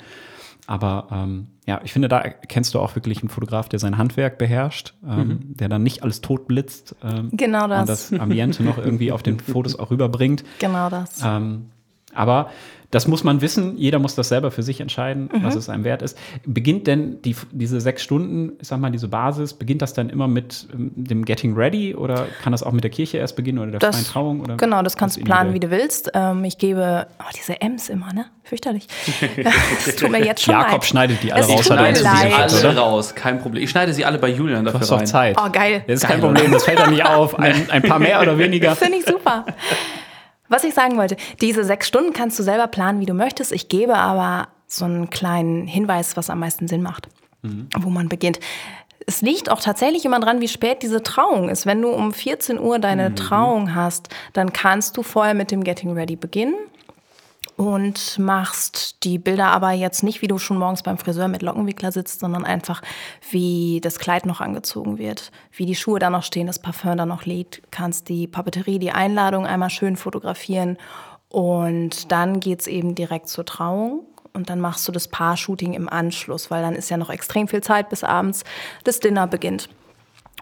Aber ähm, ja, ich finde, da kennst du auch wirklich einen Fotograf, der sein Handwerk beherrscht, ähm, der dann nicht alles tot blitzt ähm, Genau das. und das Ambiente noch irgendwie auf den Fotos auch rüberbringt. genau das. Ähm, aber das muss man wissen, jeder muss das selber für sich entscheiden, was Mhm. es einem wert ist. Beginnt denn die, diese sechs Stunden, ich sag mal, diese Basis, beginnt das dann immer mit ähm, dem Getting Ready oder kann das auch mit der Kirche erst beginnen oder der freien Das, Trauung? Oder genau, das kannst du planen, wie du willst. Ähm, ich gebe, oh, diese M's immer, ne? Fürchterlich. das tut mir jetzt schon Jakob leid. schneidet die alle Es raus, tut hat er mir leid. alle oder? raus, kein Problem. Ich schneide sie alle bei Julian Du dafür hast doch rein. Zeit. Oh, geil. Das ist kein Geil, Problem, das fällt dann nicht auf. Ein, ein paar mehr oder weniger. Finde ich super. Was ich sagen wollte, diese sechs Stunden kannst du selber planen, wie du möchtest. Ich gebe aber so einen kleinen Hinweis, was am meisten Sinn macht, wo man beginnt. Es liegt auch tatsächlich immer dran, wie spät diese Trauung ist. Wenn du um 14 Uhr deine Trauung hast, dann kannst du vorher mit dem Getting Ready beginnen und machst die Bilder aber jetzt nicht, wie du schon morgens beim Friseur mit Lockenwickler sitzt, sondern einfach, wie das Kleid noch angezogen wird, wie die Schuhe da noch stehen, das Parfum da noch liegt, kannst die Papeterie, die Einladung einmal schön fotografieren und dann geht's eben direkt zur Trauung. Und dann machst du das Paar-Shooting im Anschluss, weil dann ist ja noch extrem viel Zeit, bis abends das Dinner beginnt.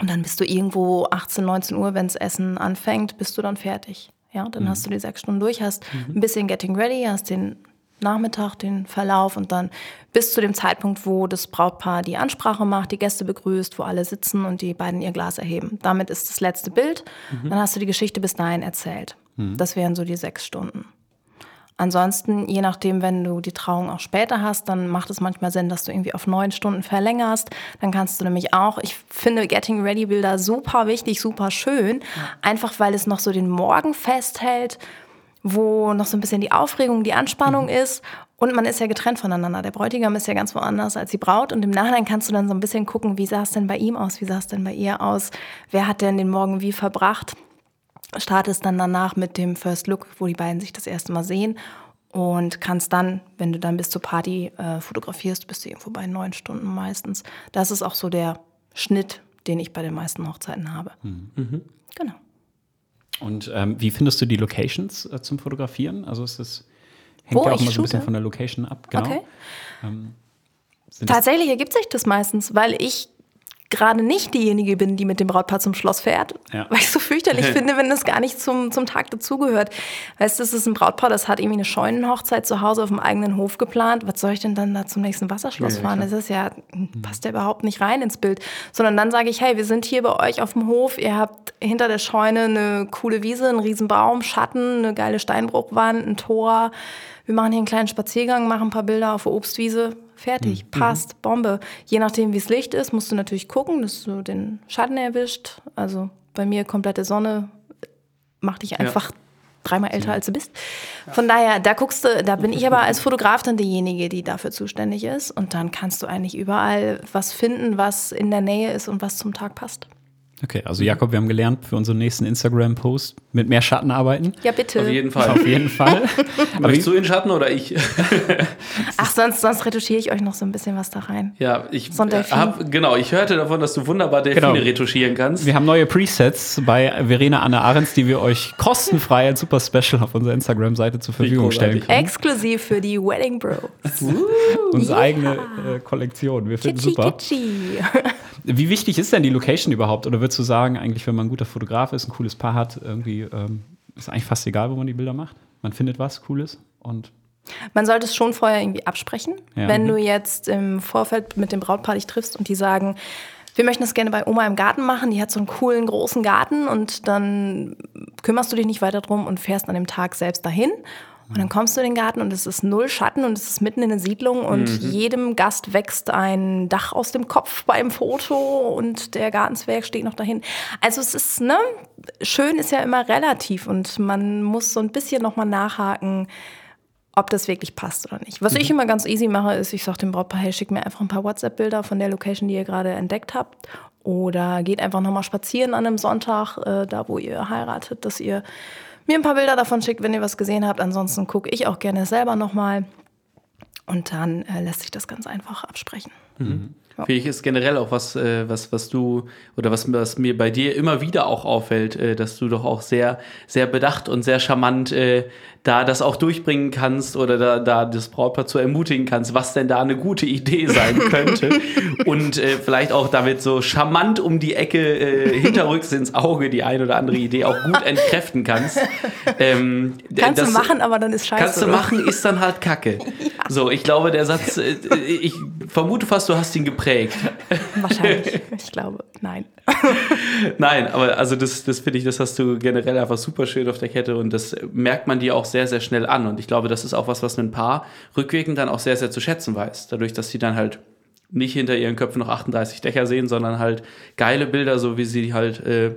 Und dann bist du irgendwo 18, 19 Uhr, wenn das Essen anfängt, bist du dann fertig. Ja, dann hast du die sechs Stunden durch, hast ein bisschen Getting Ready, hast den Nachmittag, den Verlauf und dann bis zu dem Zeitpunkt, wo das Brautpaar die Ansprache macht, die Gäste begrüßt, wo alle sitzen und die beiden ihr Glas erheben. Damit ist das letzte Bild. Dann hast du die Geschichte bis dahin erzählt. Das wären so die sechs Stunden. Ansonsten, je nachdem, wenn du die Trauung auch später hast, dann macht es manchmal Sinn, dass du irgendwie auf neun Stunden verlängerst. Dann kannst du nämlich auch, ich finde Getting Ready Bilder super wichtig, super schön, einfach weil es noch so den Morgen festhält, wo noch so ein bisschen die Aufregung, die Anspannung ist. Und man ist ja getrennt voneinander. Der Bräutigam ist ja ganz woanders als die Braut. Und im Nachhinein kannst du dann so ein bisschen gucken, wie sah es denn bei ihm aus, wie sah es denn bei ihr aus, wer hat denn den Morgen wie verbracht startest dann danach mit dem First Look, wo die beiden sich das erste Mal sehen und kannst dann, wenn du dann bis zur Party äh, fotografierst, bist du irgendwo bei neun Stunden meistens. Das ist auch so der Schnitt, den ich bei den meisten Hochzeiten habe. Genau. Und ähm, wie findest du die Locations äh, zum Fotografieren? Also ist das hängt Wo ja auch immer so ein bisschen von der Location ab. Genau. Okay. Das- Tatsächlich ergibt sich das meistens, weil ich gerade nicht diejenige bin, die mit dem Brautpaar zum Schloss fährt, Ja. weil ich so fürchterlich finde, wenn das gar nicht zum, zum Tag dazugehört. Weißt du, das ist ein Brautpaar, das hat irgendwie eine Scheunenhochzeit zu Hause auf dem eigenen Hof geplant. Was soll ich denn dann da zum nächsten Wasserschloss fahren? Das ist ja, passt ja überhaupt nicht rein ins Bild. Sondern dann sage ich, hey, wir sind hier bei euch auf dem Hof, ihr habt hinter der Scheune eine coole Wiese, einen riesen Baum, Schatten, eine geile Steinbruchwand, ein Tor. Wir machen hier einen kleinen Spaziergang, machen ein paar Bilder auf der Obstwiese. Fertig, passt, Bombe. Je nachdem, wie es Licht ist, musst du natürlich gucken, dass du den Schatten erwischt. Also bei mir komplette Sonne macht dich einfach dreimal älter, als du bist. Von daher, da guckst du, da bin ich aber als Fotograf dann diejenige, die dafür zuständig ist. Und dann kannst du eigentlich überall was finden, was in der Nähe ist und was zum Tag passt. Okay, also Jakob, wir haben gelernt, für unseren nächsten Instagram-Post mit mehr Schatten arbeiten. Ja, bitte. Auf jeden Fall. Auf jeden Fall. Aber Möchtest du in Schatten oder ich? Ach, sonst, sonst retuschiere ich euch noch so ein bisschen was da rein. Ja, ich So hab, genau, ich hörte davon, dass du wunderbar Delfine Genau. retuschieren kannst. wir haben neue Presets bei Verena Anne Ahrens, die wir euch kostenfrei als super Special auf unserer Instagram-Seite zur Verfügung stellen können. Exklusiv für die Wedding Bros. Unsere eigene äh, Kollektion. Wir finden Kitschi, super. kitschi. Wie wichtig ist denn die Location überhaupt? Oder würdest du sagen, eigentlich, wenn man ein guter Fotograf ist, ein cooles Paar hat, irgendwie ähm, ist eigentlich fast egal, wo man die Bilder macht? Man findet was Cooles und Man sollte es schon vorher irgendwie absprechen. Ja. Wenn Mhm. du jetzt im Vorfeld mit dem Brautpaar dich triffst und die sagen, wir möchten das gerne bei Oma im Garten machen, die hat so einen coolen großen Garten und dann kümmerst du dich nicht weiter drum und fährst an dem Tag selbst dahin. Und dann kommst du in den Garten und es ist null Schatten und es ist mitten in der Siedlung und jedem Gast wächst ein Dach aus dem Kopf beim Foto und der Gartenzwerg steht noch dahin. Also es ist, ne, schön ist ja immer relativ und man muss so ein bisschen nochmal nachhaken, ob das wirklich passt oder nicht. Was ich immer ganz easy mache, ist, ich sage dem Brautpaar, hey, schick mir einfach ein paar WhatsApp-Bilder von der Location, die ihr gerade entdeckt habt. Oder geht einfach nochmal spazieren an einem Sonntag, äh, da wo ihr heiratet, dass ihr mir ein paar Bilder davon schickt, wenn ihr was gesehen habt. Ansonsten gucke ich auch gerne selber nochmal. Und dann äh, lässt sich das ganz einfach absprechen. Finde ich ist generell auch was, äh, was, was du oder was, was mir bei dir immer wieder auch auffällt, äh, dass du doch auch sehr, sehr bedacht und sehr charmant äh, da das auch durchbringen kannst oder da, da das Brautpaar zu ermutigen kannst, was denn da eine gute Idee sein könnte. und vielleicht auch damit so charmant um die Ecke hinterrücks ins Auge die ein oder andere Idee auch gut entkräften kannst. Ähm, Kannst das- du machen, aber dann ist scheiße. Kannst du oder? machen, ist dann halt Kacke. So, ich glaube, der Satz, ich vermute fast, du hast ihn geprägt. Wahrscheinlich. Ich glaube, nein. Nein, aber also das, das finde ich, das hast du generell einfach super schön auf der Kette und das merkt man dir auch sehr, sehr schnell an. Und ich glaube, das ist auch was, was ein Paar rückwirkend dann auch sehr, sehr zu schätzen weiß. Dadurch, dass sie dann halt nicht hinter ihren Köpfen noch 38 Dächer sehen, sondern halt geile Bilder, so wie sie die halt äh,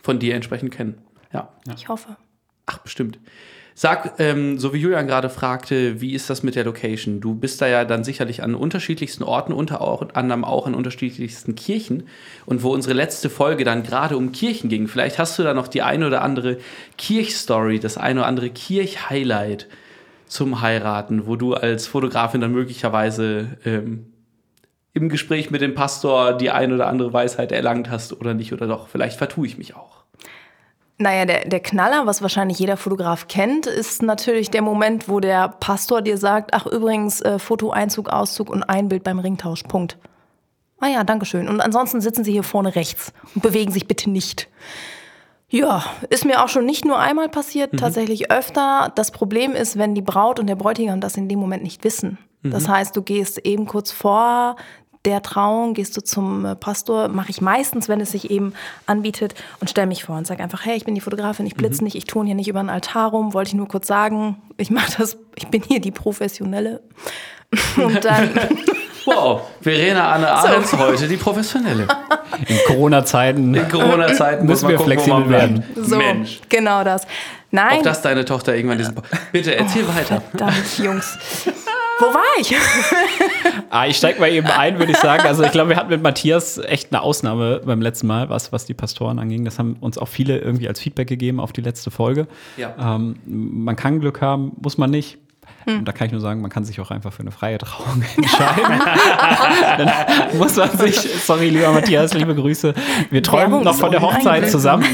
von dir entsprechend kennen. Ja. Ich hoffe. Ach, bestimmt. Sag, ähm, so wie Julian gerade fragte, wie ist das mit der Location? Du bist da ja dann sicherlich an unterschiedlichsten Orten, unter anderem auch in unterschiedlichsten Kirchen. Und wo unsere letzte Folge dann gerade um Kirchen ging, vielleicht hast du da noch die eine oder andere Kirchstory, das eine oder andere Kirch-Highlight zum Heiraten, wo du als Fotografin dann möglicherweise ähm, im Gespräch mit dem Pastor die eine oder andere Weisheit erlangt hast oder nicht oder doch. Vielleicht vertue ich mich auch. Naja, der, der Knaller, was wahrscheinlich jeder Fotograf kennt, ist natürlich der Moment, wo der Pastor dir sagt, ach übrigens, äh, Foto, Einzug, Auszug und ein Bild beim Ringtausch. Punkt. Ah ja, danke schön. Und ansonsten sitzen Sie hier vorne rechts und bewegen sich bitte nicht. Ja, ist mir auch schon nicht nur einmal passiert, tatsächlich öfter. Das Problem ist, wenn die Braut und der Bräutigam das in dem Moment nicht wissen. Das heißt, du gehst eben kurz vor der Trauung, gehst du zum äh, Pastor, mache ich meistens, wenn es sich eben anbietet und stelle mich vor und sage einfach, hey, ich bin die Fotografin, ich blitze nicht, ich tue hier nicht über den Altar rum, wollte ich nur kurz sagen, ich mache das, ich bin hier die Professionelle. Und dann, Wow, Verena Anne Ahrens heute die Professionelle. in Corona-Zeiten. In Corona-Zeiten muss Müssen man wir gucken, flexibel bleibt. so, Mensch. genau das. Nein, Auch dass deine Tochter irgendwann diesen. Po- Bitte erzähl weiter. verdammt, Jungs. Wo war ich? Ah, ich steig mal eben ein, würde ich sagen. Also ich glaube, wir hatten mit Matthias echt eine Ausnahme beim letzten Mal, was, was die Pastoren anging. Das haben uns auch viele irgendwie als Feedback gegeben auf die letzte Folge. Ja. Ähm, man kann Glück haben, muss man nicht. Und da kann ich nur sagen, man kann sich auch einfach für eine freie Trauung entscheiden. Dann muss man sich, sorry, lieber Matthias, liebe Grüße. Wir träumen noch von der Hochzeit zusammen.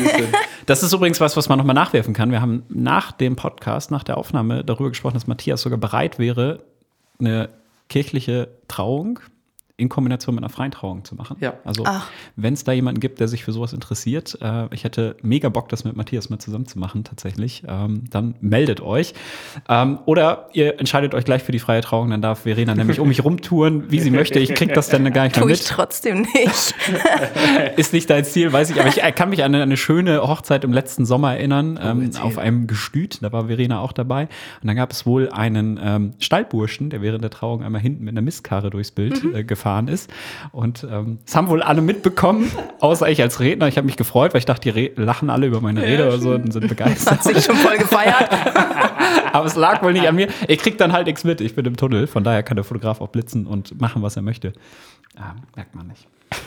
Das ist übrigens was, was man nochmal nachwerfen kann. Wir haben nach dem Podcast, nach der Aufnahme darüber gesprochen, dass Matthias sogar bereit wäre, eine kirchliche Trauung in Kombination mit einer freien Trauung zu machen. Ja. Also Ach. wenn es da jemanden gibt, der sich für sowas interessiert, äh, ich hätte mega Bock, das mit Matthias mal zusammen zu machen, tatsächlich, ähm, dann meldet euch. Ähm, oder ihr entscheidet euch gleich für die freie Trauung, dann darf Verena nämlich um mich rumtouren, wie sie möchte. Ich krieg das dann gar nicht mehr Tue ich mit. trotzdem nicht. Ist nicht dein Ziel, weiß ich, aber ich äh, kann mich an eine, eine schöne Hochzeit im letzten Sommer erinnern, ähm, erzähl. auf einem Gestüt, da war Verena auch dabei. Und dann gab es wohl einen ähm, Stallburschen, der während der Trauung einmal hinten mit einer Mistkarre durchs Bild äh, gefahren ist. Und ähm, das haben wohl alle mitbekommen, außer ich als Redner. Ich habe mich gefreut, weil ich dachte, die Re lachen alle über meine Rede oder so und sind begeistert. Hat sich schon voll gefeiert. Aber es lag wohl nicht an mir. Ich krieg dann halt nichts mit. Ich bin im Tunnel. Von daher kann der Fotograf auch blitzen und machen, was er möchte. Ah, merkt man nicht.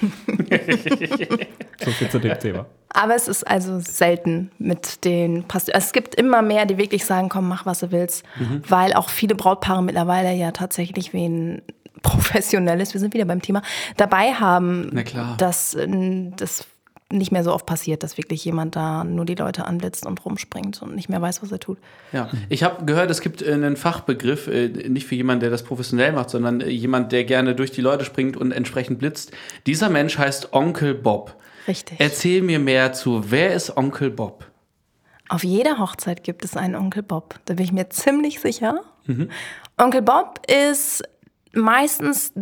so viel zu dem Thema. Aber es ist also selten mit den Pasteuren. Es gibt immer mehr, die wirklich sagen, komm, mach, was du willst. Mhm. Weil auch viele Brautpaare mittlerweile ja tatsächlich wen professionelles, wir sind wieder beim Thema, dabei haben, dass äh, das nicht mehr so oft passiert, dass wirklich jemand da nur die Leute anblitzt und rumspringt und nicht mehr weiß, was er tut. Ja, ich habe gehört, es gibt äh, einen Fachbegriff, äh, nicht für jemanden, der das professionell macht, sondern jemand, der gerne durch die Leute springt und entsprechend blitzt. Dieser Mensch heißt Onkel Bob. Richtig. Erzähl mir mehr zu, wer ist Onkel Bob? Auf jeder Hochzeit gibt es einen Onkel Bob. Da bin ich mir ziemlich sicher. Onkel Bob ist meistens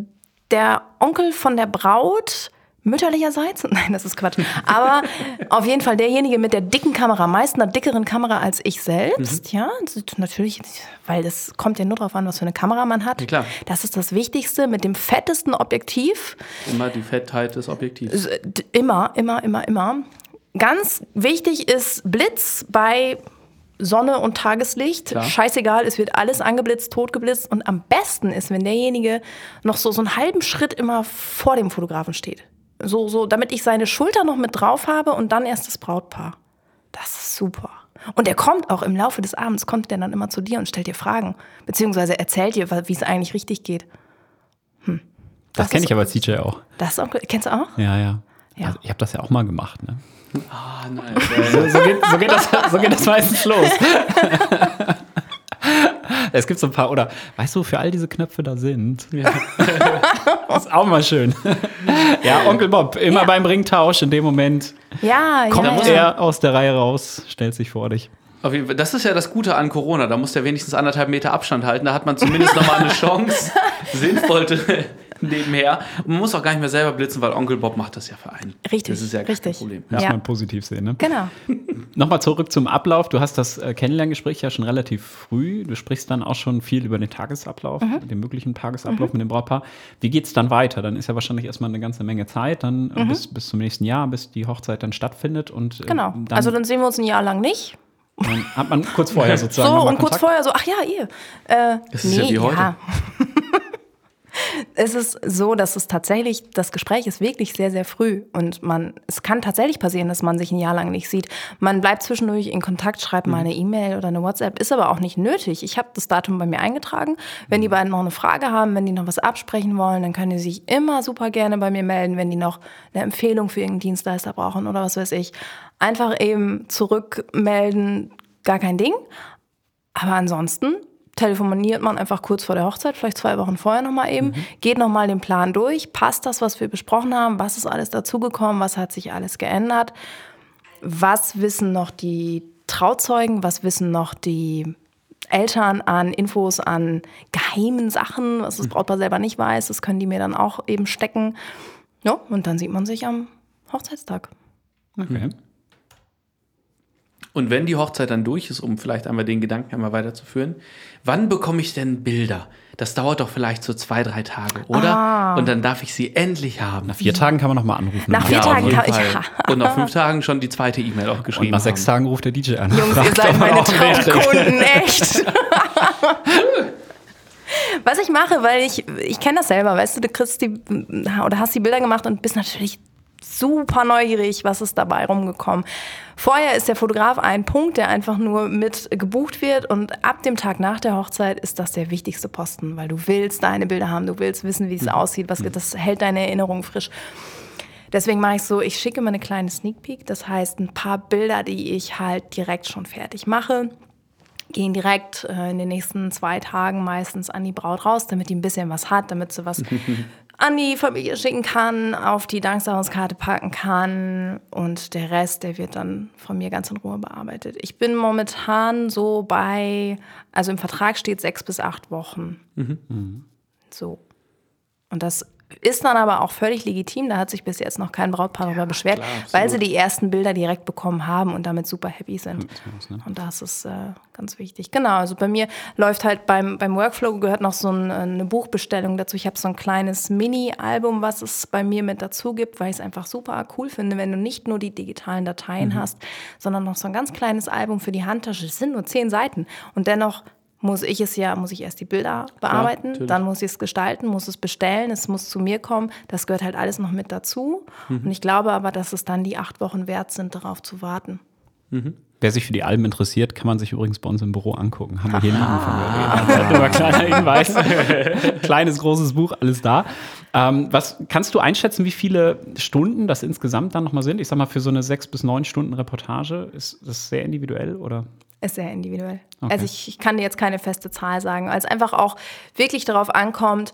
der Onkel von der Braut mütterlicherseits. Nein, das ist Quatsch. Aber auf jeden Fall derjenige mit der dicken Kamera, meist einer dickeren Kamera als ich selbst. Ja, das ist natürlich, weil das kommt ja nur darauf an, was für eine Kamera man hat. Ja, klar. Das ist das Wichtigste mit dem fettesten Objektiv. Immer die Fettheit des Objektivs. Immer, immer, immer, immer. Ganz wichtig ist Blitz bei Sonne und Tageslicht. Klar. Scheißegal, es wird alles angeblitzt, totgeblitzt. Und am besten ist, wenn derjenige noch so, so einen halben Schritt immer vor dem Fotografen steht. So, so, damit ich seine Schulter noch mit drauf habe und dann erst das Brautpaar. Das ist super. Und er kommt auch im Laufe des Abends, kommt der dann immer zu dir und stellt dir Fragen. Beziehungsweise erzählt dir, wie es eigentlich richtig geht. Hm. Das, Das kenne ich aber als DJ auch. Das auch, kennst du auch? Ja, ja. Ja. Also ich habe das ja auch mal gemacht. Ne? Ah, nein. So, so, geht, so, geht das, so geht das meistens los. Es gibt so ein paar, oder weißt du, für all diese Knöpfe da sind. Das ist auch mal schön. Ja, Onkel Bob, immer Ja. beim Ringtausch in dem Moment Ja, kommt ja, ja. er aus der Reihe raus, stellt sich vor dich. Auf jeden Fall. Das ist ja das Gute an Corona. Da muss der wenigstens anderthalb Meter Abstand halten. Da hat man zumindest noch mal eine Chance, sinnvoll nebenher. Und man muss auch gar nicht mehr selber blitzen, weil Onkel Bob macht das ja für einen. Richtig, Das ist ja kein richtig. Problem. Muss Ja. man positiv sehen. Ne? Genau. Nochmal zurück zum Ablauf. Du hast das äh, Kennenlerngespräch ja schon relativ früh. Du sprichst dann auch schon viel über den Tagesablauf, Mhm. den möglichen Tagesablauf mit dem Brautpaar. Wie geht es dann weiter? Dann ist ja wahrscheinlich erstmal eine ganze Menge Zeit, dann äh, bis, bis zum nächsten Jahr, bis die Hochzeit dann stattfindet. Und, äh, Mhm. Genau. Dann, also dann sehen wir uns ein Jahr lang nicht. dann hat man kurz vorher sozusagen. So, und kurz Kontakt. vorher so, ach ja, ihr. Äh, Das ist ja wie heute. es ist so, dass es tatsächlich, das Gespräch ist wirklich sehr, sehr früh. Und man, es kann tatsächlich passieren, dass man sich ein Jahr lang nicht sieht. Man bleibt zwischendurch in Kontakt, schreibt mal eine E-Mail oder eine WhatsApp, ist aber auch nicht nötig. Ich habe das Datum bei mir eingetragen. Wenn die beiden noch eine Frage haben, wenn die noch was absprechen wollen, dann können die sich immer super gerne bei mir melden, wenn die noch eine Empfehlung für irgendeinen Dienstleister brauchen oder was weiß ich. Einfach eben zurückmelden, gar kein Ding. Aber ansonsten telefoniert man einfach kurz vor der Hochzeit, vielleicht zwei Wochen vorher nochmal eben, geht nochmal den Plan durch, passt das, was wir besprochen haben, was ist alles dazugekommen, was hat sich alles geändert, was wissen noch die Trauzeugen, was wissen noch die Eltern an Infos, an geheimen Sachen, was das Brautpaar selber nicht weiß, das können die mir dann auch eben stecken. Ja, und dann sieht man sich am Hochzeitstag. Okay. Und wenn die Hochzeit dann durch ist, um vielleicht einmal den Gedanken einmal weiterzuführen, wann bekomme ich denn Bilder? Das dauert doch vielleicht so zwei, drei Tage, oder? Ah. Und dann darf ich sie endlich haben. Nach vier Tagen kann man nochmal anrufen. Nach vier Ja, Tagen kann ich. Und nach fünf Tagen schon die zweite E-Mail auch Und geschrieben. nach sechs haben. Tagen ruft der DJ an. Jungs, ihr seid meine. Traumkunden, echt. Was ich mache, weil ich, ich kenne das selber, weißt du, du kriegst die oder hast die Bilder gemacht und bist natürlich super neugierig, was ist dabei rumgekommen. Vorher ist der Fotograf ein Punkt, der einfach nur mit gebucht wird und ab dem Tag nach der Hochzeit ist das der wichtigste Posten, weil du willst deine Bilder haben, du willst wissen, wie es aussieht, was, das hält deine Erinnerung frisch. Deswegen mache ich so, ich schicke immer eine kleine Sneak Peek, das heißt ein paar Bilder, die ich halt direkt schon fertig mache, gehen direkt äh, in den nächsten zwei Tagen meistens an die Braut raus, damit die ein bisschen was hat, damit sie was an die Familie schicken kann, auf die Danksagungskarte packen kann und der Rest, der wird dann von mir ganz in Ruhe bearbeitet. Ich bin momentan so bei, also im Vertrag steht sechs bis acht Wochen. Mhm. So. Und das ist dann aber auch völlig legitim. Da hat sich bis jetzt noch kein Brautpaar darüber beschwert, klar, weil sie die ersten Bilder direkt bekommen haben und damit super happy sind. ne? Und das ist äh, ganz wichtig. Genau, also bei mir läuft halt beim, beim Workflow gehört noch so ein, eine Buchbestellung dazu. Ich habe so ein kleines Mini-Album, was es bei mir mit dazu gibt, weil ich es einfach super cool finde, wenn du nicht nur die digitalen Dateien hast, sondern noch so ein ganz kleines Album für die Handtasche. Das sind nur zehn Seiten. Und dennoch muss ich es ja, muss ich erst die Bilder bearbeiten, natürlich. dann muss ich es gestalten, muss es bestellen, es muss zu mir kommen. Das gehört halt alles noch mit dazu. Und ich glaube aber, dass es dann die acht Wochen wert sind, darauf zu warten. Wer sich für die Alben interessiert, kann man sich übrigens bei uns im Büro angucken. Haben wir hier am Anfang. Nur kleiner Hinweis. Kleines, großes Buch, alles da. Ähm, was kannst du einschätzen, wie viele Stunden das insgesamt dann nochmal sind? Ich sag mal, für so eine sechs bis neun Stunden Reportage ist das sehr individuell oder? Ist sehr individuell. Okay. Also ich, ich kann dir jetzt keine feste Zahl sagen, weil es einfach auch wirklich darauf ankommt,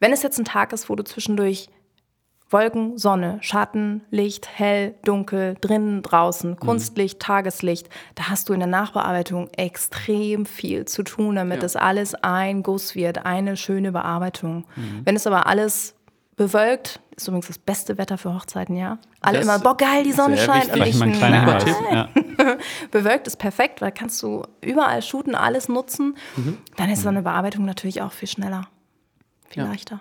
wenn es jetzt ein Tag ist, wo du zwischendurch Wolken, Sonne, Schatten, Licht, hell, dunkel, drinnen, draußen, Kunstlicht, Tageslicht, da hast du in der Nachbearbeitung extrem viel zu tun, damit Ja. das alles ein Guss wird, eine schöne Bearbeitung. Wenn es aber alles bewölkt, ist übrigens das beste Wetter für Hochzeiten, ja. Alle Das immer, boah, geil, die Sonne scheint. Und ich, ein kleiner nein. Ja. Bewölkt ist perfekt, weil kannst du überall shooten, alles nutzen. Mhm. Dann ist so eine Bearbeitung natürlich auch viel schneller, viel Ja. leichter.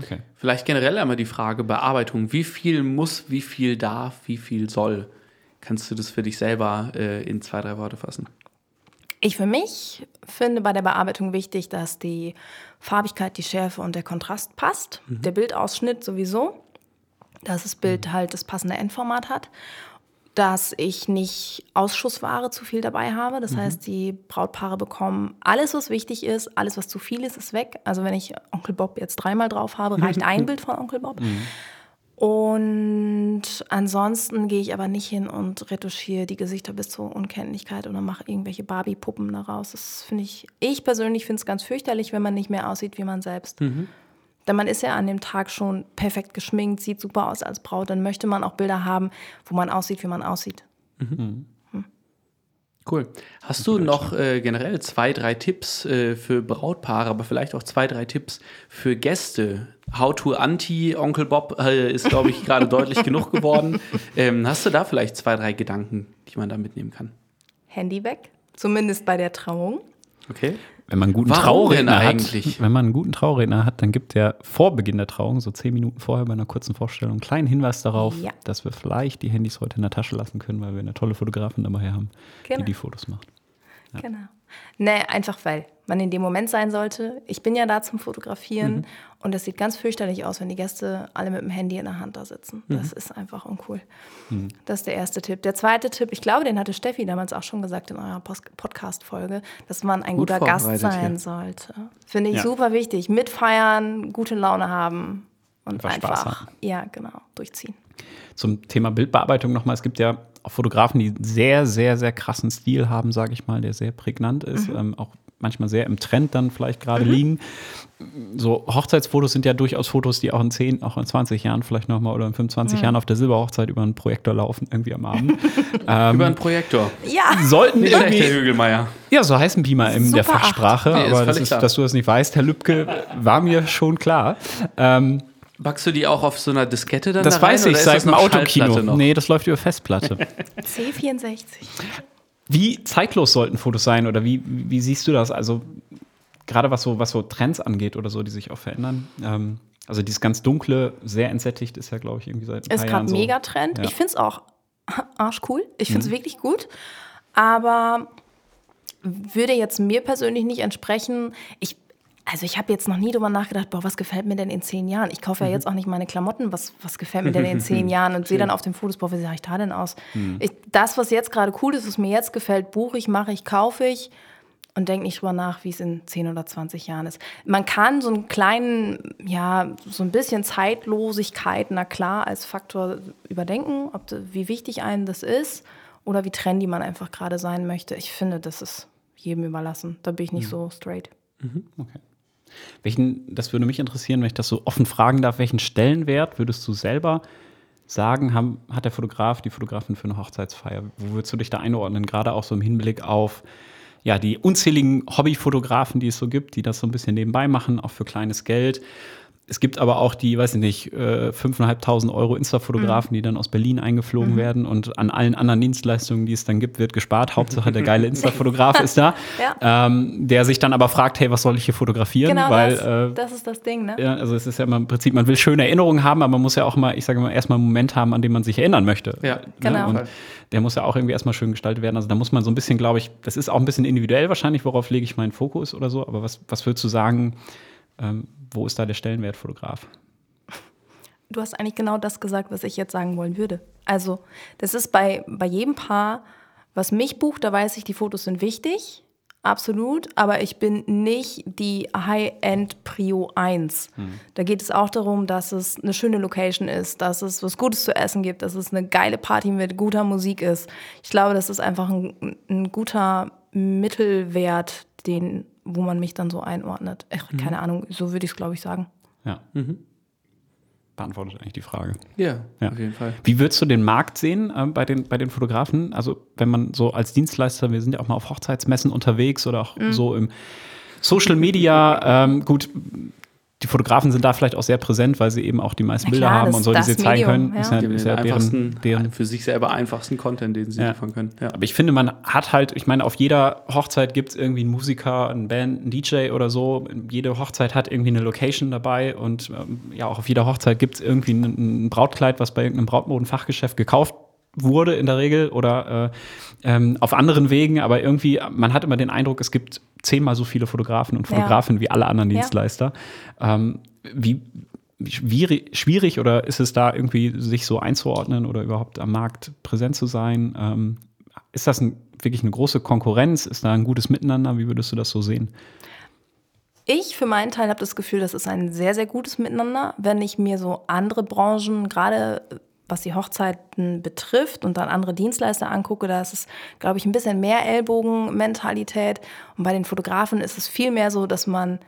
Okay. Vielleicht generell einmal die Frage Bearbeitung. Wie viel muss, wie viel darf, wie viel soll? Kannst du das für dich selber äh, in zwei, drei Worte fassen? Ich für mich finde bei der Bearbeitung wichtig, dass die Farbigkeit, die Schärfe und der Kontrast passt. Mhm. Der Bildausschnitt sowieso. Dass das Bild halt das passende Endformat hat. Dass ich nicht Ausschussware zu viel dabei habe. Mhm. Das heißt, die Brautpaare bekommen alles, was wichtig ist. Alles, was zu viel ist, ist weg. Also wenn ich Onkel Bob jetzt dreimal drauf habe, reicht ein Bild von Onkel Bob. Und ansonsten gehe ich aber nicht hin und retuschiere die Gesichter bis zur Unkenntlichkeit oder mache irgendwelche Barbie-Puppen daraus. Das finde ich, ich persönlich finde es ganz fürchterlich, wenn man nicht mehr aussieht wie man selbst. Denn man ist ja an dem Tag schon perfekt geschminkt, sieht super aus als Braut. Dann möchte man auch Bilder haben, wo man aussieht, wie man aussieht. Cool. Hast du noch äh, generell zwei, drei Tipps äh, für Brautpaare, aber vielleicht auch zwei, drei Tipps für Gäste? How to Anti Onkel Bob äh, ist, glaube ich, gerade deutlich genug geworden. Ähm, hast du da vielleicht zwei, drei Gedanken, die man da mitnehmen kann? Handy weg, zumindest bei der Trauung. Okay. Wenn man einen guten Warum Trauredner hat, wenn man einen guten Trauredner hat, dann gibt der vor Beginn der Trauung, so zehn Minuten vorher bei einer kurzen Vorstellung, einen kleinen Hinweis darauf, Ja. dass wir vielleicht die Handys heute in der Tasche lassen können, weil wir eine tolle Fotografin dabei haben, Genau. die die Fotos macht. Genau. Nee, einfach weil man in dem Moment sein sollte. Ich bin ja da zum Fotografieren und es sieht ganz fürchterlich aus, wenn die Gäste alle mit dem Handy in der Hand da sitzen. Das ist einfach uncool. Das ist der erste Tipp. Der zweite Tipp, ich glaube, den hatte Steffi damals auch schon gesagt in eurer Podcast-Folge, dass man ein Gut guter Gast sein hier. sollte. Finde ich Ja. super wichtig. Mitfeiern, gute Laune haben und Einfach Spaß einfach, ja, genau, durchziehen. Zum Thema Bildbearbeitung nochmal. Es gibt ja auch Fotografen, die sehr, sehr, sehr krassen Stil haben, sage ich mal, der sehr prägnant ist, ähm, auch manchmal sehr im Trend dann vielleicht gerade liegen. So Hochzeitsfotos sind ja durchaus Fotos, die auch in 10, auch in 20 Jahren vielleicht nochmal oder in 25 Jahren auf der Silberhochzeit über einen Projektor laufen, irgendwie am Abend. ähm, Über einen Projektor. Ja, sollten Nicht schlecht, Herr irgendwie, Hügelmeier. ja, so heißen Beamer in der Super acht. Fachsprache, Nee, ist aber das völlig ist, klar. dass du das nicht weißt, Herr Lübke, war mir schon klar. Ähm, Backst du die auch auf so einer Diskette dann das da rein, weiß ich oder ist seit dem noch Autokino. Noch? Nee, das läuft über Festplatte. C64. Wie zeitlos sollten Fotos sein oder wie, wie siehst du das? Also gerade was so, was so Trends angeht oder so, die sich auch verändern. Ähm, also dieses ganz dunkle, sehr entsättigt ist ja, glaube ich, irgendwie seit ein Ist gerade so. Megatrend. Ja. Ich finde es auch arschcool. Ich Mhm. finde es wirklich gut. Aber würde jetzt mir persönlich nicht entsprechen. Ich, also ich habe jetzt noch nie drüber nachgedacht, boah, was gefällt mir denn in zehn Jahren? Ich kaufe ja Mhm. jetzt auch nicht meine Klamotten, was, was gefällt mir denn in zehn Jahren und sehe dann auf den Fotos, boah, wie sah ich da denn aus? Mhm. Ich, das, was jetzt gerade cool ist, was mir jetzt gefällt, buche ich, mache ich, kaufe ich und denke nicht drüber nach, wie es in 10 oder 20 Jahren ist. Man kann so einen kleinen, ja, so ein bisschen Zeitlosigkeit, na klar, als Faktor überdenken, ob, wie wichtig einem das ist oder wie trendy man einfach gerade sein möchte. Ich finde, das ist jedem überlassen. Da bin ich nicht so straight. Okay. Welchen, das würde mich interessieren, wenn ich das so offen fragen darf, welchen Stellenwert würdest du selber sagen, haben, hat der Fotograf, die Fotografin für eine Hochzeitsfeier? Wo würdest du dich da einordnen? Gerade auch so im Hinblick auf ja, die unzähligen Hobbyfotografen, die es so gibt, die das so ein bisschen nebenbei machen, auch für kleines Geld. Es gibt aber auch die, weiß ich nicht, äh, 5.500 Euro Insta-Fotografen, mhm. die dann aus Berlin eingeflogen mhm. werden und an allen anderen Dienstleistungen, die es dann gibt, wird gespart. Hauptsache der geile Insta-Fotograf ist da, ja. ähm, der sich dann aber fragt, hey, was soll ich hier fotografieren? Genau, Weil, das, äh, das ist das Ding, ne? Ja, also es ist ja immer im Prinzip, man will schöne Erinnerungen haben, aber man muss ja auch mal, ich sage mal, erstmal einen Moment haben, an dem man sich erinnern möchte. Ja, ne? genau. Und der muss ja auch irgendwie erstmal schön gestaltet werden. Also da muss man so ein bisschen, glaube ich, das ist auch ein bisschen individuell wahrscheinlich, worauf lege ich meinen Fokus oder so. Aber was, was würdest du sagen, ähm, wo ist da der Stellenwert Fotograf? Du hast eigentlich genau das gesagt, was ich jetzt sagen wollen würde. Also, das ist bei, bei jedem Paar, was mich bucht, da weiß ich, die Fotos sind wichtig. Absolut, aber ich bin nicht die High-End Prio 1. Hm. Da geht es auch darum, dass es eine schöne Location ist, dass es was Gutes zu essen gibt, dass es eine geile Party mit guter Musik ist. Ich glaube, das ist einfach ein, ein guter Mittelwert, den, wo man mich dann so einordnet. Ach, mhm. Keine Ahnung, so würde ich es, glaube ich, sagen. Ja. Mhm beantwortet eigentlich die Frage. Ja, ja, auf jeden Fall. Wie würdest du den Markt sehen äh, bei, den, bei den Fotografen? Also, wenn man so als Dienstleister, wir sind ja auch mal auf Hochzeitsmessen unterwegs oder auch mhm. so im Social Media, ähm, gut, die Fotografen sind da vielleicht auch sehr präsent, weil sie eben auch die meisten Bilder haben und so, die sie zeigen Medium, können. Ja. Ist ja, ist ja deren, deren, für sich selber einfachsten Content, den sie ja. liefern können. Ja. Aber ich finde, man hat halt, ich meine, auf jeder Hochzeit gibt es irgendwie einen Musiker, einen Band, einen DJ oder so. Jede Hochzeit hat irgendwie eine Location dabei und ähm, ja, auch auf jeder Hochzeit gibt es irgendwie ein, ein Brautkleid, was bei irgendeinem Brautmodenfachgeschäft gekauft wurde in der Regel oder äh, ähm, auf anderen Wegen, aber irgendwie, man hat immer den Eindruck, es gibt zehnmal so viele Fotografen und Fotografen ja. wie alle anderen Dienstleister. Ja. Ähm, wie, wie schwierig oder ist es da irgendwie, sich so einzuordnen oder überhaupt am Markt präsent zu sein? Ähm, ist das ein, wirklich eine große Konkurrenz? Ist da ein gutes Miteinander? Wie würdest du das so sehen? Ich für meinen Teil habe das Gefühl, das ist ein sehr, sehr gutes Miteinander. Wenn ich mir so andere Branchen, gerade was die Hochzeiten betrifft und dann andere Dienstleister angucke, da ist es, glaube ich, ein bisschen mehr Ellbogenmentalität. Und bei den Fotografen ist es viel mehr so, dass man,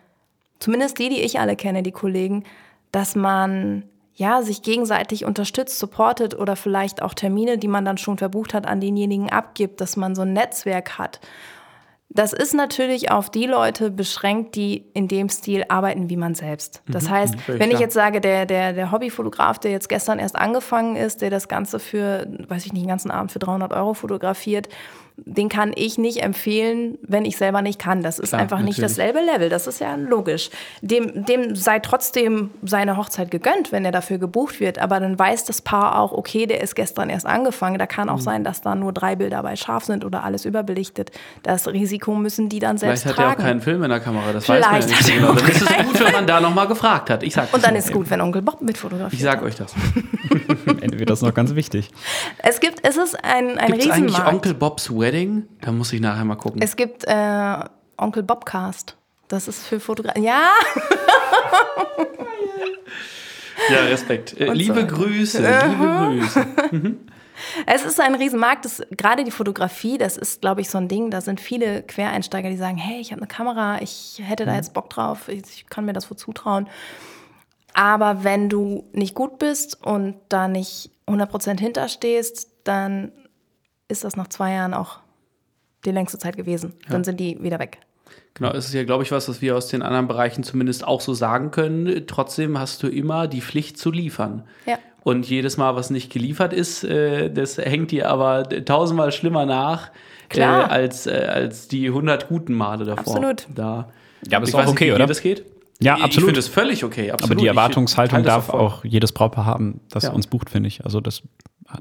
zumindest die, die ich alle kenne, die Kollegen, dass man ja, sich gegenseitig unterstützt, supportet oder vielleicht auch Termine, die man dann schon verbucht hat, an denjenigen abgibt, dass man so ein Netzwerk hat. Das ist natürlich auf die Leute beschränkt, die in dem Stil arbeiten wie man selbst. Das mhm. heißt, mhm. wenn ich jetzt sage, der, der, der Hobbyfotograf, der jetzt gestern erst angefangen ist, der das Ganze für, weiß ich nicht, den ganzen Abend für 300 Euro fotografiert, den kann ich nicht empfehlen, wenn ich selber nicht kann. Das ist Klar, einfach natürlich. nicht dasselbe Level. Das ist ja logisch. Dem, dem sei trotzdem seine Hochzeit gegönnt, wenn er dafür gebucht wird. Aber dann weiß das Paar auch, okay, der ist gestern erst angefangen. Da kann auch mhm. sein, dass da nur drei Bilder bei scharf sind oder alles überbelichtet. Das Risiko müssen die dann selbst Vielleicht tragen. hat er auch keinen Film in der Kamera. Das Vielleicht weiß man ja nicht genau. Dann ist es gut, wenn man da nochmal gefragt hat. Ich sag Und dann ist es gut, wenn Onkel Bob mit fotografiert. Ich sag euch das. Am Ende wird das noch ganz wichtig. Es gibt, es ist ein, ein Gibt's Riesenmarkt. eigentlich Onkel Bobs Wedding? Da muss ich nachher mal gucken. Es gibt äh, Onkel Bobcast. Das ist für Fotografen. Ja! ja, Respekt. Äh, liebe so. Grüße, liebe Grüße. Mhm. Es ist ein Riesenmarkt. Das, gerade die Fotografie, das ist, glaube ich, so ein Ding. Da sind viele Quereinsteiger, die sagen: Hey, ich habe eine Kamera, ich hätte da mhm. jetzt Bock drauf, ich kann mir das wohl zutrauen. Aber wenn du nicht gut bist und da nicht 100% hinterstehst, dann ist das nach zwei Jahren auch die längste Zeit gewesen. Ja. Dann sind die wieder weg. Genau, es ist ja, glaube ich, was, was wir aus den anderen Bereichen zumindest auch so sagen können. Trotzdem hast du immer die Pflicht zu liefern. Ja. Und jedes Mal, was nicht geliefert ist, äh, das hängt dir aber tausendmal schlimmer nach äh, als, äh, als die 100 guten Male davor. Absolut. Da, ja, aber ist auch okay, nicht, oder? das geht? Ja, absolut. Ich finde es völlig okay. Absolut. Aber die Erwartungshaltung darf auch jedes Brautpaar haben, das ja. uns bucht, finde ich. Also das,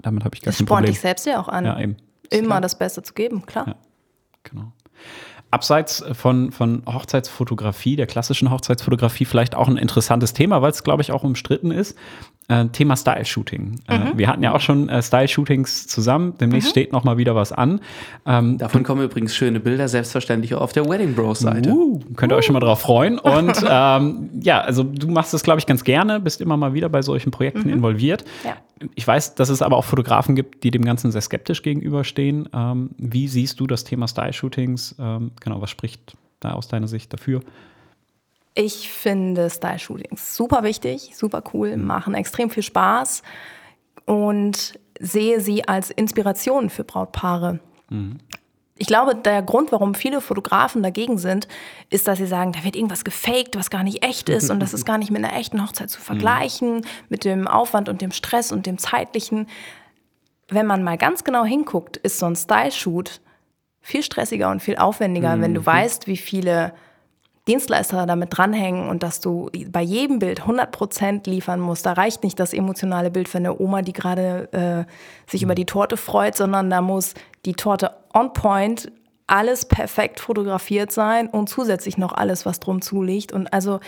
damit habe ich gar das kein Problem. Das spornt dich selbst ja auch an. Ja, eben. Immer das Beste zu geben, klar. Ja. Genau. Abseits von, von Hochzeitsfotografie, der klassischen Hochzeitsfotografie, vielleicht auch ein interessantes Thema, weil es, glaube ich, auch umstritten ist. Äh, Thema Style-Shooting. Äh, mhm. Äh, wir hatten ja auch schon äh, Style-Shootings zusammen. Demnächst mhm. steht noch mal wieder was an. Ähm, Davon kommen übrigens schöne Bilder, selbstverständlich auf der Wedding Bros Seite. Uh, könnt ihr uh. euch schon mal drauf freuen. Und ähm, ja, also du machst das, glaube ich, ganz gerne, bist immer mal wieder bei solchen Projekten mhm. involviert. Ja. Ich weiß, dass es aber auch Fotografen gibt, die dem Ganzen sehr skeptisch gegenüberstehen. Ähm, wie siehst du das Thema Style-Shootings? Ähm, genau, was spricht da aus deiner Sicht dafür? Ich finde Style-Shootings super wichtig, super cool, machen extrem viel Spaß und sehe sie als Inspiration für Brautpaare. Ich glaube, der Grund, warum viele Fotografen dagegen sind, ist, dass sie sagen, da wird irgendwas gefaked, was gar nicht echt ist und das ist gar nicht mit einer echten Hochzeit zu vergleichen, mit dem Aufwand und dem Stress und dem zeitlichen. Wenn man mal ganz genau hinguckt, ist so ein Style-Shoot viel stressiger und viel aufwendiger, wenn du weißt, wie viele Dienstleister damit dranhängen und dass du bei jedem Bild 100% liefern musst. Da reicht nicht das emotionale Bild von der Oma, die gerade äh, sich über die Torte freut, sondern da muss die Torte on point, alles perfekt fotografiert sein und zusätzlich noch alles, was drum zuliegt. Und also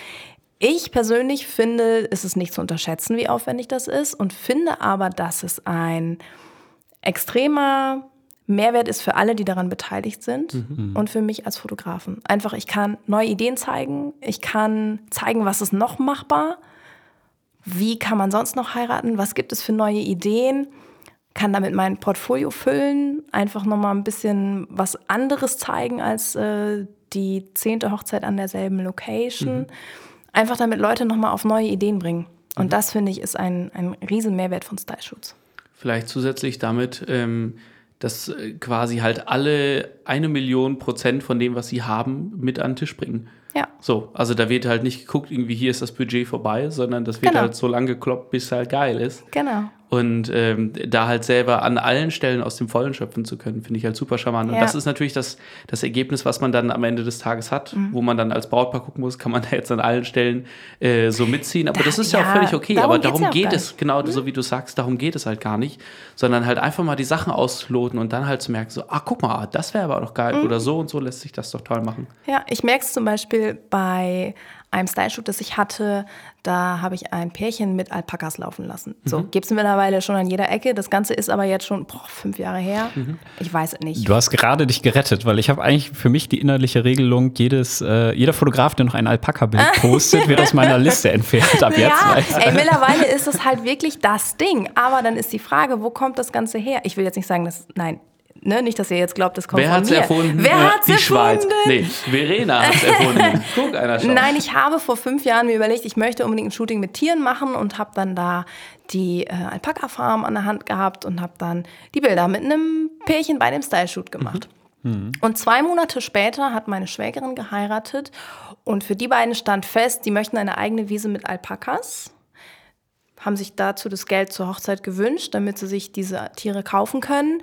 ich persönlich finde, es ist nicht zu unterschätzen, wie aufwendig das ist und finde aber, dass es ein extremer Mehrwert ist für alle, die daran beteiligt sind und für mich als Fotografen. Einfach, ich kann neue Ideen zeigen, ich kann zeigen, was ist noch machbar, wie kann man sonst noch heiraten, was gibt es für neue Ideen, kann damit mein Portfolio füllen, einfach nochmal ein bisschen was anderes zeigen als äh, die zehnte Hochzeit an derselben Location. Einfach damit Leute nochmal auf neue Ideen bringen. Und das, finde ich, ist ein, ein riesen Mehrwert von Style Shoots. Vielleicht zusätzlich damit, ähm, dass äh, quasi halt alle eine Million Prozent von dem, was sie haben, mit an den Tisch bringen. Ja. So, also da wird halt nicht geguckt, irgendwie hier ist das Budget vorbei, sondern das wird Genau. halt so lang gekloppt, bis es halt geil ist. Genau. Und ähm, da halt selber an allen Stellen aus dem Vollen schöpfen zu können, finde ich halt super charmant. Und Ja. das ist natürlich das, das Ergebnis, was man dann am Ende des Tages hat, Mhm. wo man dann als Brautpaar gucken muss, kann man da jetzt an allen Stellen äh, so mitziehen. Aber Da- das ist ja, auch ja, völlig okay. darum Aber darum auch geht es, genau so wie du sagst, darum geht es halt gar nicht. Sondern halt einfach mal die Sachen ausloten und dann halt zu merken, so, ah, guck mal, das wäre aber doch geil. Mhm. Oder so und so lässt sich das doch toll machen. Ja, ich merke es zum Beispiel bei einem Style-Shoot, das ich hatte. Da habe ich ein Pärchen mit Alpakas laufen lassen. So, gibt es mittlerweile schon an jeder Ecke. Das Ganze ist aber jetzt schon boah, fünf Jahre her. Ich weiß es nicht. Du hast gerade dich gerettet, weil ich habe eigentlich für mich die innerliche Regelung, jedes, äh, jeder Fotograf, der noch ein Alpaka-Bild postet, wird aus meiner Liste entfernt ab jetzt. Ja, weil- ey, mittlerweile ist es halt wirklich das Ding. Aber dann ist die Frage, wo kommt das Ganze her? Ich will jetzt nicht sagen, dass, nein, ne, nicht, dass ihr jetzt glaubt, das kommt Wer von hat's mir. erfunden? Wer Ja, hat's Die erfunden? Schweiz. Nee, Verena hat's erfunden. Guck einer schon. Nein, ich habe vor fünf Jahren mir überlegt, ich möchte unbedingt ein Shooting mit Tieren machen und habe dann da die äh, Alpaka-Farm an der Hand gehabt und habe dann die Bilder mit einem Pärchen bei dem Style-Shoot gemacht. Und zwei Monate später hat meine Schwägerin geheiratet und für die beiden stand fest, die möchten eine eigene Wiese mit Alpakas, haben sich dazu das Geld zur Hochzeit gewünscht, damit sie sich diese Tiere kaufen können.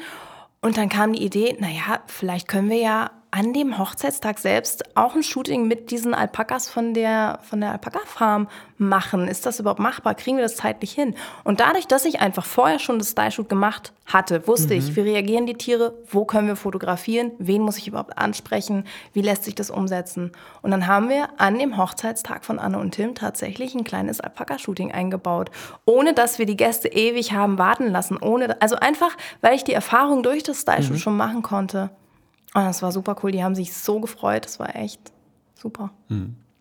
Und dann kam die Idee, naja, vielleicht können wir ja an dem Hochzeitstag selbst auch ein Shooting mit diesen Alpakas von der, von der Alpaka-Farm machen. Ist das überhaupt machbar? Kriegen wir das zeitlich hin? Und dadurch, dass ich einfach vorher schon das Style-Shoot gemacht hatte, wusste ich, wie reagieren die Tiere, wo können wir fotografieren, wen muss ich überhaupt ansprechen, wie lässt sich das umsetzen. Und dann haben wir an dem Hochzeitstag von Anne und Tim tatsächlich ein kleines Alpaka-Shooting eingebaut, ohne dass wir die Gäste ewig haben warten lassen. Ohne, also einfach, weil ich die Erfahrung durch das Style-Shoot schon machen konnte. Und das war super cool. Die haben sich so gefreut. Das war echt super.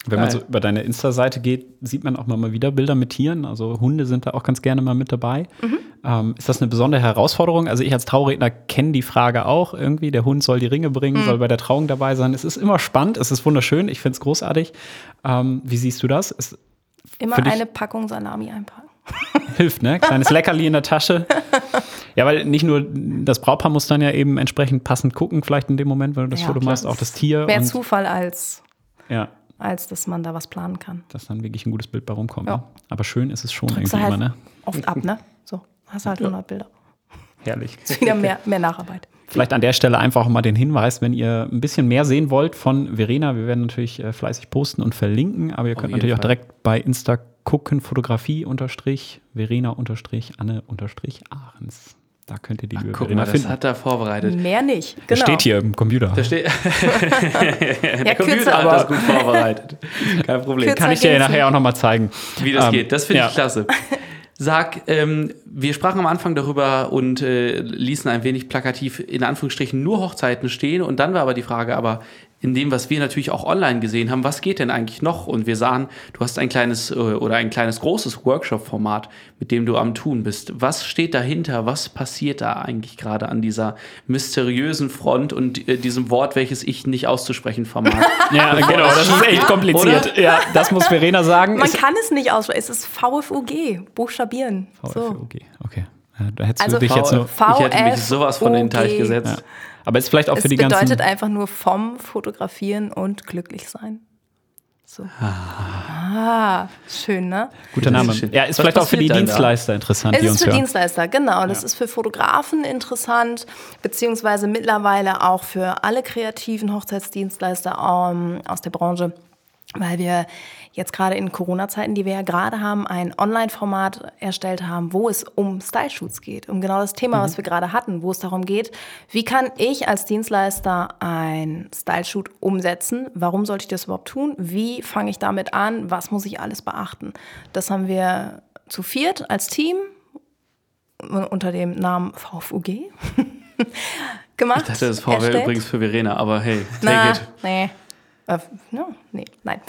Wenn man so über deine Insta-Seite geht, sieht man auch mal wieder Bilder mit Tieren. Also Hunde sind da auch ganz gerne mal mit dabei. Ähm, ist das eine besondere Herausforderung? Also ich als Trauredner kenne die Frage auch irgendwie. Der Hund soll die Ringe bringen, soll bei der Trauung dabei sein. Es ist immer spannend, es ist wunderschön, ich finde es großartig. Ähm, wie siehst du das? Es Immer eine Packung Salami einpacken. hilft, ne? Kleines Leckerli in der Tasche. Ja, weil nicht nur das Brautpaar muss dann ja eben entsprechend passend gucken, vielleicht in dem Moment, wenn du das Ja, Foto klar. machst, auch das Tier. Mehr Zufall als, ja, als dass man da was planen kann. dass dann wirklich ein gutes Bild bei rumkommt. Ja. Ne? Aber schön ist es schon Drückst irgendwie halt immer, ne? oft ab, ne? So, hast halt 100 Bilder. Herrlich. Ist wieder mehr, mehr Nacharbeit. Vielleicht an der Stelle einfach auch mal den Hinweis, wenn ihr ein bisschen mehr sehen wollt von Verena, wir werden natürlich äh, fleißig posten und verlinken, aber ihr könnt natürlich auch Fall. direkt bei Insta gucken, Fotografie unterstrich, Verena unterstrich, Anne unterstrich Ahrens. Da könnt ihr die liebe Guck mal, das finden. hat er vorbereitet. Mehr nicht. Das Genau. steht hier im Computer. Da steht, Ja, der Computer kürzer, hat das gut vorbereitet. Kein Problem. Kürzer Kann ich dir nachher auch noch mal zeigen. Wie das Ähm, geht. Das finde ja. ich klasse. Sag, ähm, wir sprachen am Anfang darüber und äh, ließen ein wenig plakativ in Anführungsstrichen nur Hochzeiten stehen. Und dann war aber die Frage, aber in dem, was wir natürlich auch online gesehen haben, was geht denn eigentlich noch? Und wir sahen, du hast ein kleines äh, oder ein kleines großes Workshop-Format, mit dem du am Tun bist. Was steht dahinter? Was passiert da eigentlich gerade an dieser mysteriösen Front und äh, diesem Wort, welches ich nicht auszusprechen vermag? Ja, genau, das ist echt kompliziert. Oder? Ja, das muss Verena sagen. Man Es- kann es nicht aussprechen. Es ist VFUG, buchstabieren. So. VFOG, okay. Ja, da hättest Also du dich jetzt nur. ich hätte mich sowas von in den Teich gesetzt. Ja. Aber ist vielleicht auch Es für die bedeutet ganzen. einfach nur vom Fotografieren und glücklich sein. So. Ah, schön, ne? Guter Name. schön. Ja, ist Was vielleicht auch für die denn da? Dienstleister interessant, Es die ist uns für hören. Dienstleister, genau. Das ist für Fotografen interessant, beziehungsweise mittlerweile auch für alle kreativen Hochzeitsdienstleister ähm, aus der Branche, weil wir jetzt gerade in Corona-Zeiten, die wir ja gerade haben, ein Online-Format erstellt haben, wo es um Style-Shoots geht, um genau das Thema, was wir gerade hatten, wo es darum geht, wie kann ich als Dienstleister ein Style-Shoot umsetzen? Warum sollte ich das überhaupt tun? Wie fange ich damit an? Was muss ich alles beachten? Das haben wir zu viert als Team unter dem Namen VFUG gemacht. Das ist VW erstellt. übrigens für Verena, aber hey, take Na, it. nee. Äh, no, nee, nein.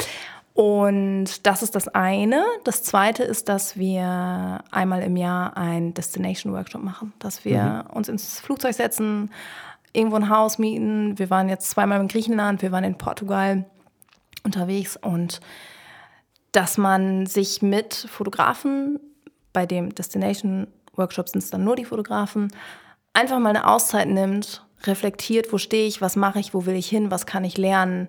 Und das ist das eine. Das zweite ist, dass wir einmal im Jahr einen Destination Workshop machen, dass wir uns ins Flugzeug setzen, irgendwo ein Haus mieten. Wir waren jetzt zweimal in Griechenland, wir waren in Portugal unterwegs und dass man sich mit Fotografen, bei dem Destination Workshop sind es dann nur die Fotografen, einfach mal eine Auszeit nimmt, reflektiert, wo stehe ich, was mache ich, wo will ich hin, was kann ich lernen.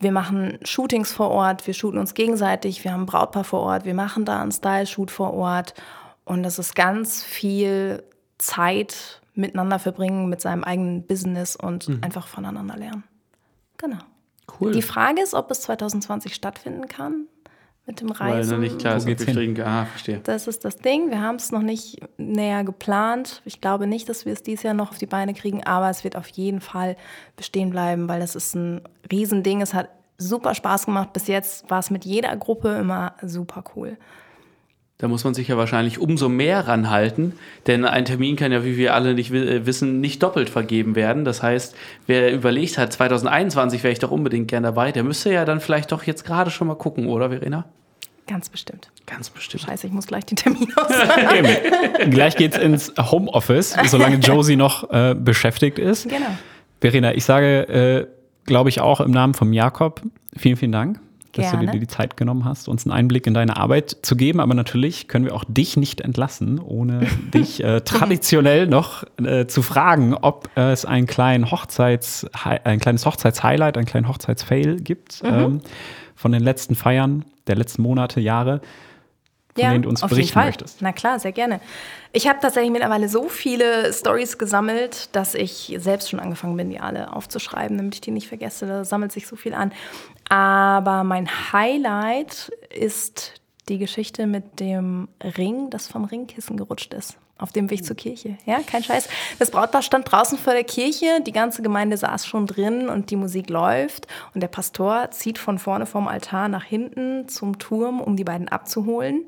Wir machen Shootings vor Ort, wir shooten uns gegenseitig, wir haben ein Brautpaar vor Ort, wir machen da einen Style-Shoot vor Ort und das ist ganz viel Zeit miteinander verbringen mit seinem eigenen Business und einfach voneinander lernen. Genau. Cool. Die Frage ist, ob es 2020 stattfinden kann mit dem Weil Reisen. noch nicht klar ist, ob wir fliegen. Ah, verstehe. Das ist das Ding. Wir haben es noch nicht näher geplant. Ich glaube nicht, dass wir es dieses Jahr noch auf die Beine kriegen, aber es wird auf jeden Fall bestehen bleiben, weil das ist ein Riesending. Es hat super Spaß gemacht. Bis jetzt war es mit jeder Gruppe immer super cool. Da muss man sich ja wahrscheinlich umso mehr ranhalten, denn ein Termin kann ja, wie wir alle nicht äh, wissen, nicht doppelt vergeben werden. Das heißt, wer überlegt hat, 2021 wäre ich doch unbedingt gern dabei, der müsste ja dann vielleicht doch jetzt gerade schon mal gucken, oder Verena? Ganz bestimmt. Ganz bestimmt. Scheiße, ich muss gleich den Termin aussagen. Eben. Gleich geht's ins Homeoffice, solange Josie noch äh, beschäftigt ist. genau. Verena, ich sage, äh, glaube ich, auch im Namen von Jakob, vielen, vielen Dank, dass du Gerne. dir die Zeit genommen hast, uns einen Einblick in deine Arbeit zu geben. Aber natürlich können wir auch dich nicht entlassen, ohne dich äh, traditionell noch äh, zu fragen, ob es einen kleinen Hochzeits, ein kleines Hochzeitshighlight, einen kleinen Hochzeitsfail gibt Mhm. ähm, von den letzten Feiern der letzten Monate, Jahre, von denen du uns auf jeden berichten Fall. möchtest. Na klar, sehr gerne. Ich habe tatsächlich mittlerweile so viele Stories gesammelt, dass ich selbst schon angefangen bin, die alle aufzuschreiben, damit ich die nicht vergesse. Da sammelt sich so viel an. Aber mein Highlight ist die Geschichte mit dem Ring, das vom Ringkissen gerutscht ist. Auf dem Weg zur Kirche. Ja, kein Scheiß. Das Brautpaar stand draußen vor der Kirche, die ganze Gemeinde saß schon drin und die Musik läuft. Und der Pastor zieht von vorne vom Altar nach hinten zum Turm, um die beiden abzuholen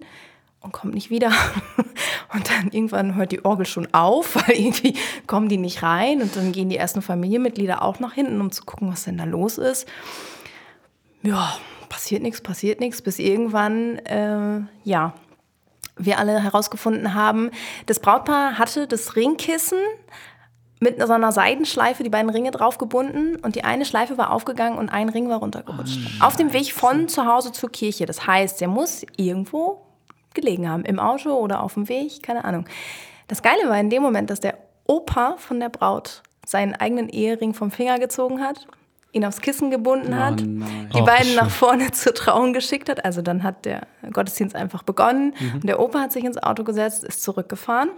und kommt nicht wieder. Und dann irgendwann hört die Orgel schon auf, weil irgendwie kommen die nicht rein. Und dann gehen die ersten Familienmitglieder auch nach hinten, um zu gucken, was denn da los ist. Ja, passiert nichts, passiert nichts, bis irgendwann, äh, ja, wir alle herausgefunden haben, das Brautpaar hatte das Ringkissen mit so einer Seidenschleife die beiden Ringe drauf gebunden und die eine Schleife war aufgegangen und ein Ring war runtergerutscht. Auf dem Weg von zu Hause zur Kirche. Das heißt, der muss irgendwo gelegen haben, im Auto oder auf dem Weg, keine Ahnung. Das Geile war in dem Moment, dass der Opa von der Braut seinen eigenen Ehering vom Finger gezogen hat, ihn aufs Kissen gebunden hat, nein. die Oh, beiden nach vorne zur Trauung geschickt hat. Also dann hat der Gottesdienst einfach begonnen und der Opa hat sich ins Auto gesetzt, ist zurückgefahren.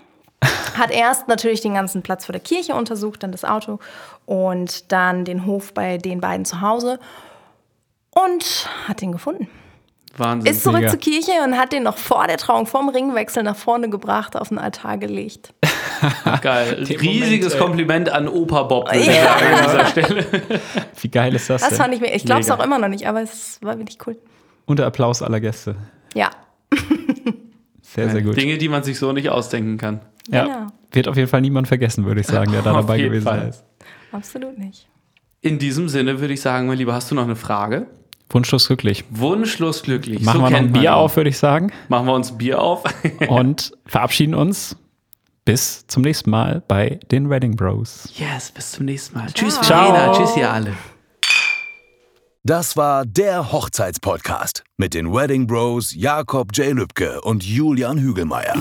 Hat erst natürlich den ganzen Platz vor der Kirche untersucht, dann das Auto und dann den Hof bei den beiden zu Hause und hat ihn gefunden. Wahnsinn. Ist zurück Mega. zur Kirche und hat den noch vor der Trauung, vorm Ringwechsel nach vorne gebracht, auf den Altar gelegt. Geil. Den Riesiges Moment. Kompliment an Opa Bob, würde ich Ja. sagen, an dieser Stelle. Wie geil ist das, Das denn? fand ich mir, ich glaube es auch immer noch nicht, aber es war wirklich cool. Unter Applaus aller Gäste. Ja, Sehr, sehr gut. Dinge, die man sich so nicht ausdenken kann. Ja. Genau. Wird auf jeden Fall niemand vergessen, würde ich sagen, der da Auf dabei jeden gewesen Fall. ist. absolut nicht. In diesem Sinne würde ich sagen, mein Lieber, hast du noch eine Frage? Wunschlos glücklich. Wunschlos glücklich. Machen so wir noch ein Bier auf, würde ich sagen. Machen wir uns ein Bier auf. Und verabschieden uns. Bis zum nächsten Mal bei den Wedding Bros. yes, bis zum nächsten Mal. Tschüss, Ciao. Verena. Tschüss, ihr alle. Das war der Hochzeitspodcast mit den Wedding Bros Jakob J. Lübke und Julian Hügelmeier.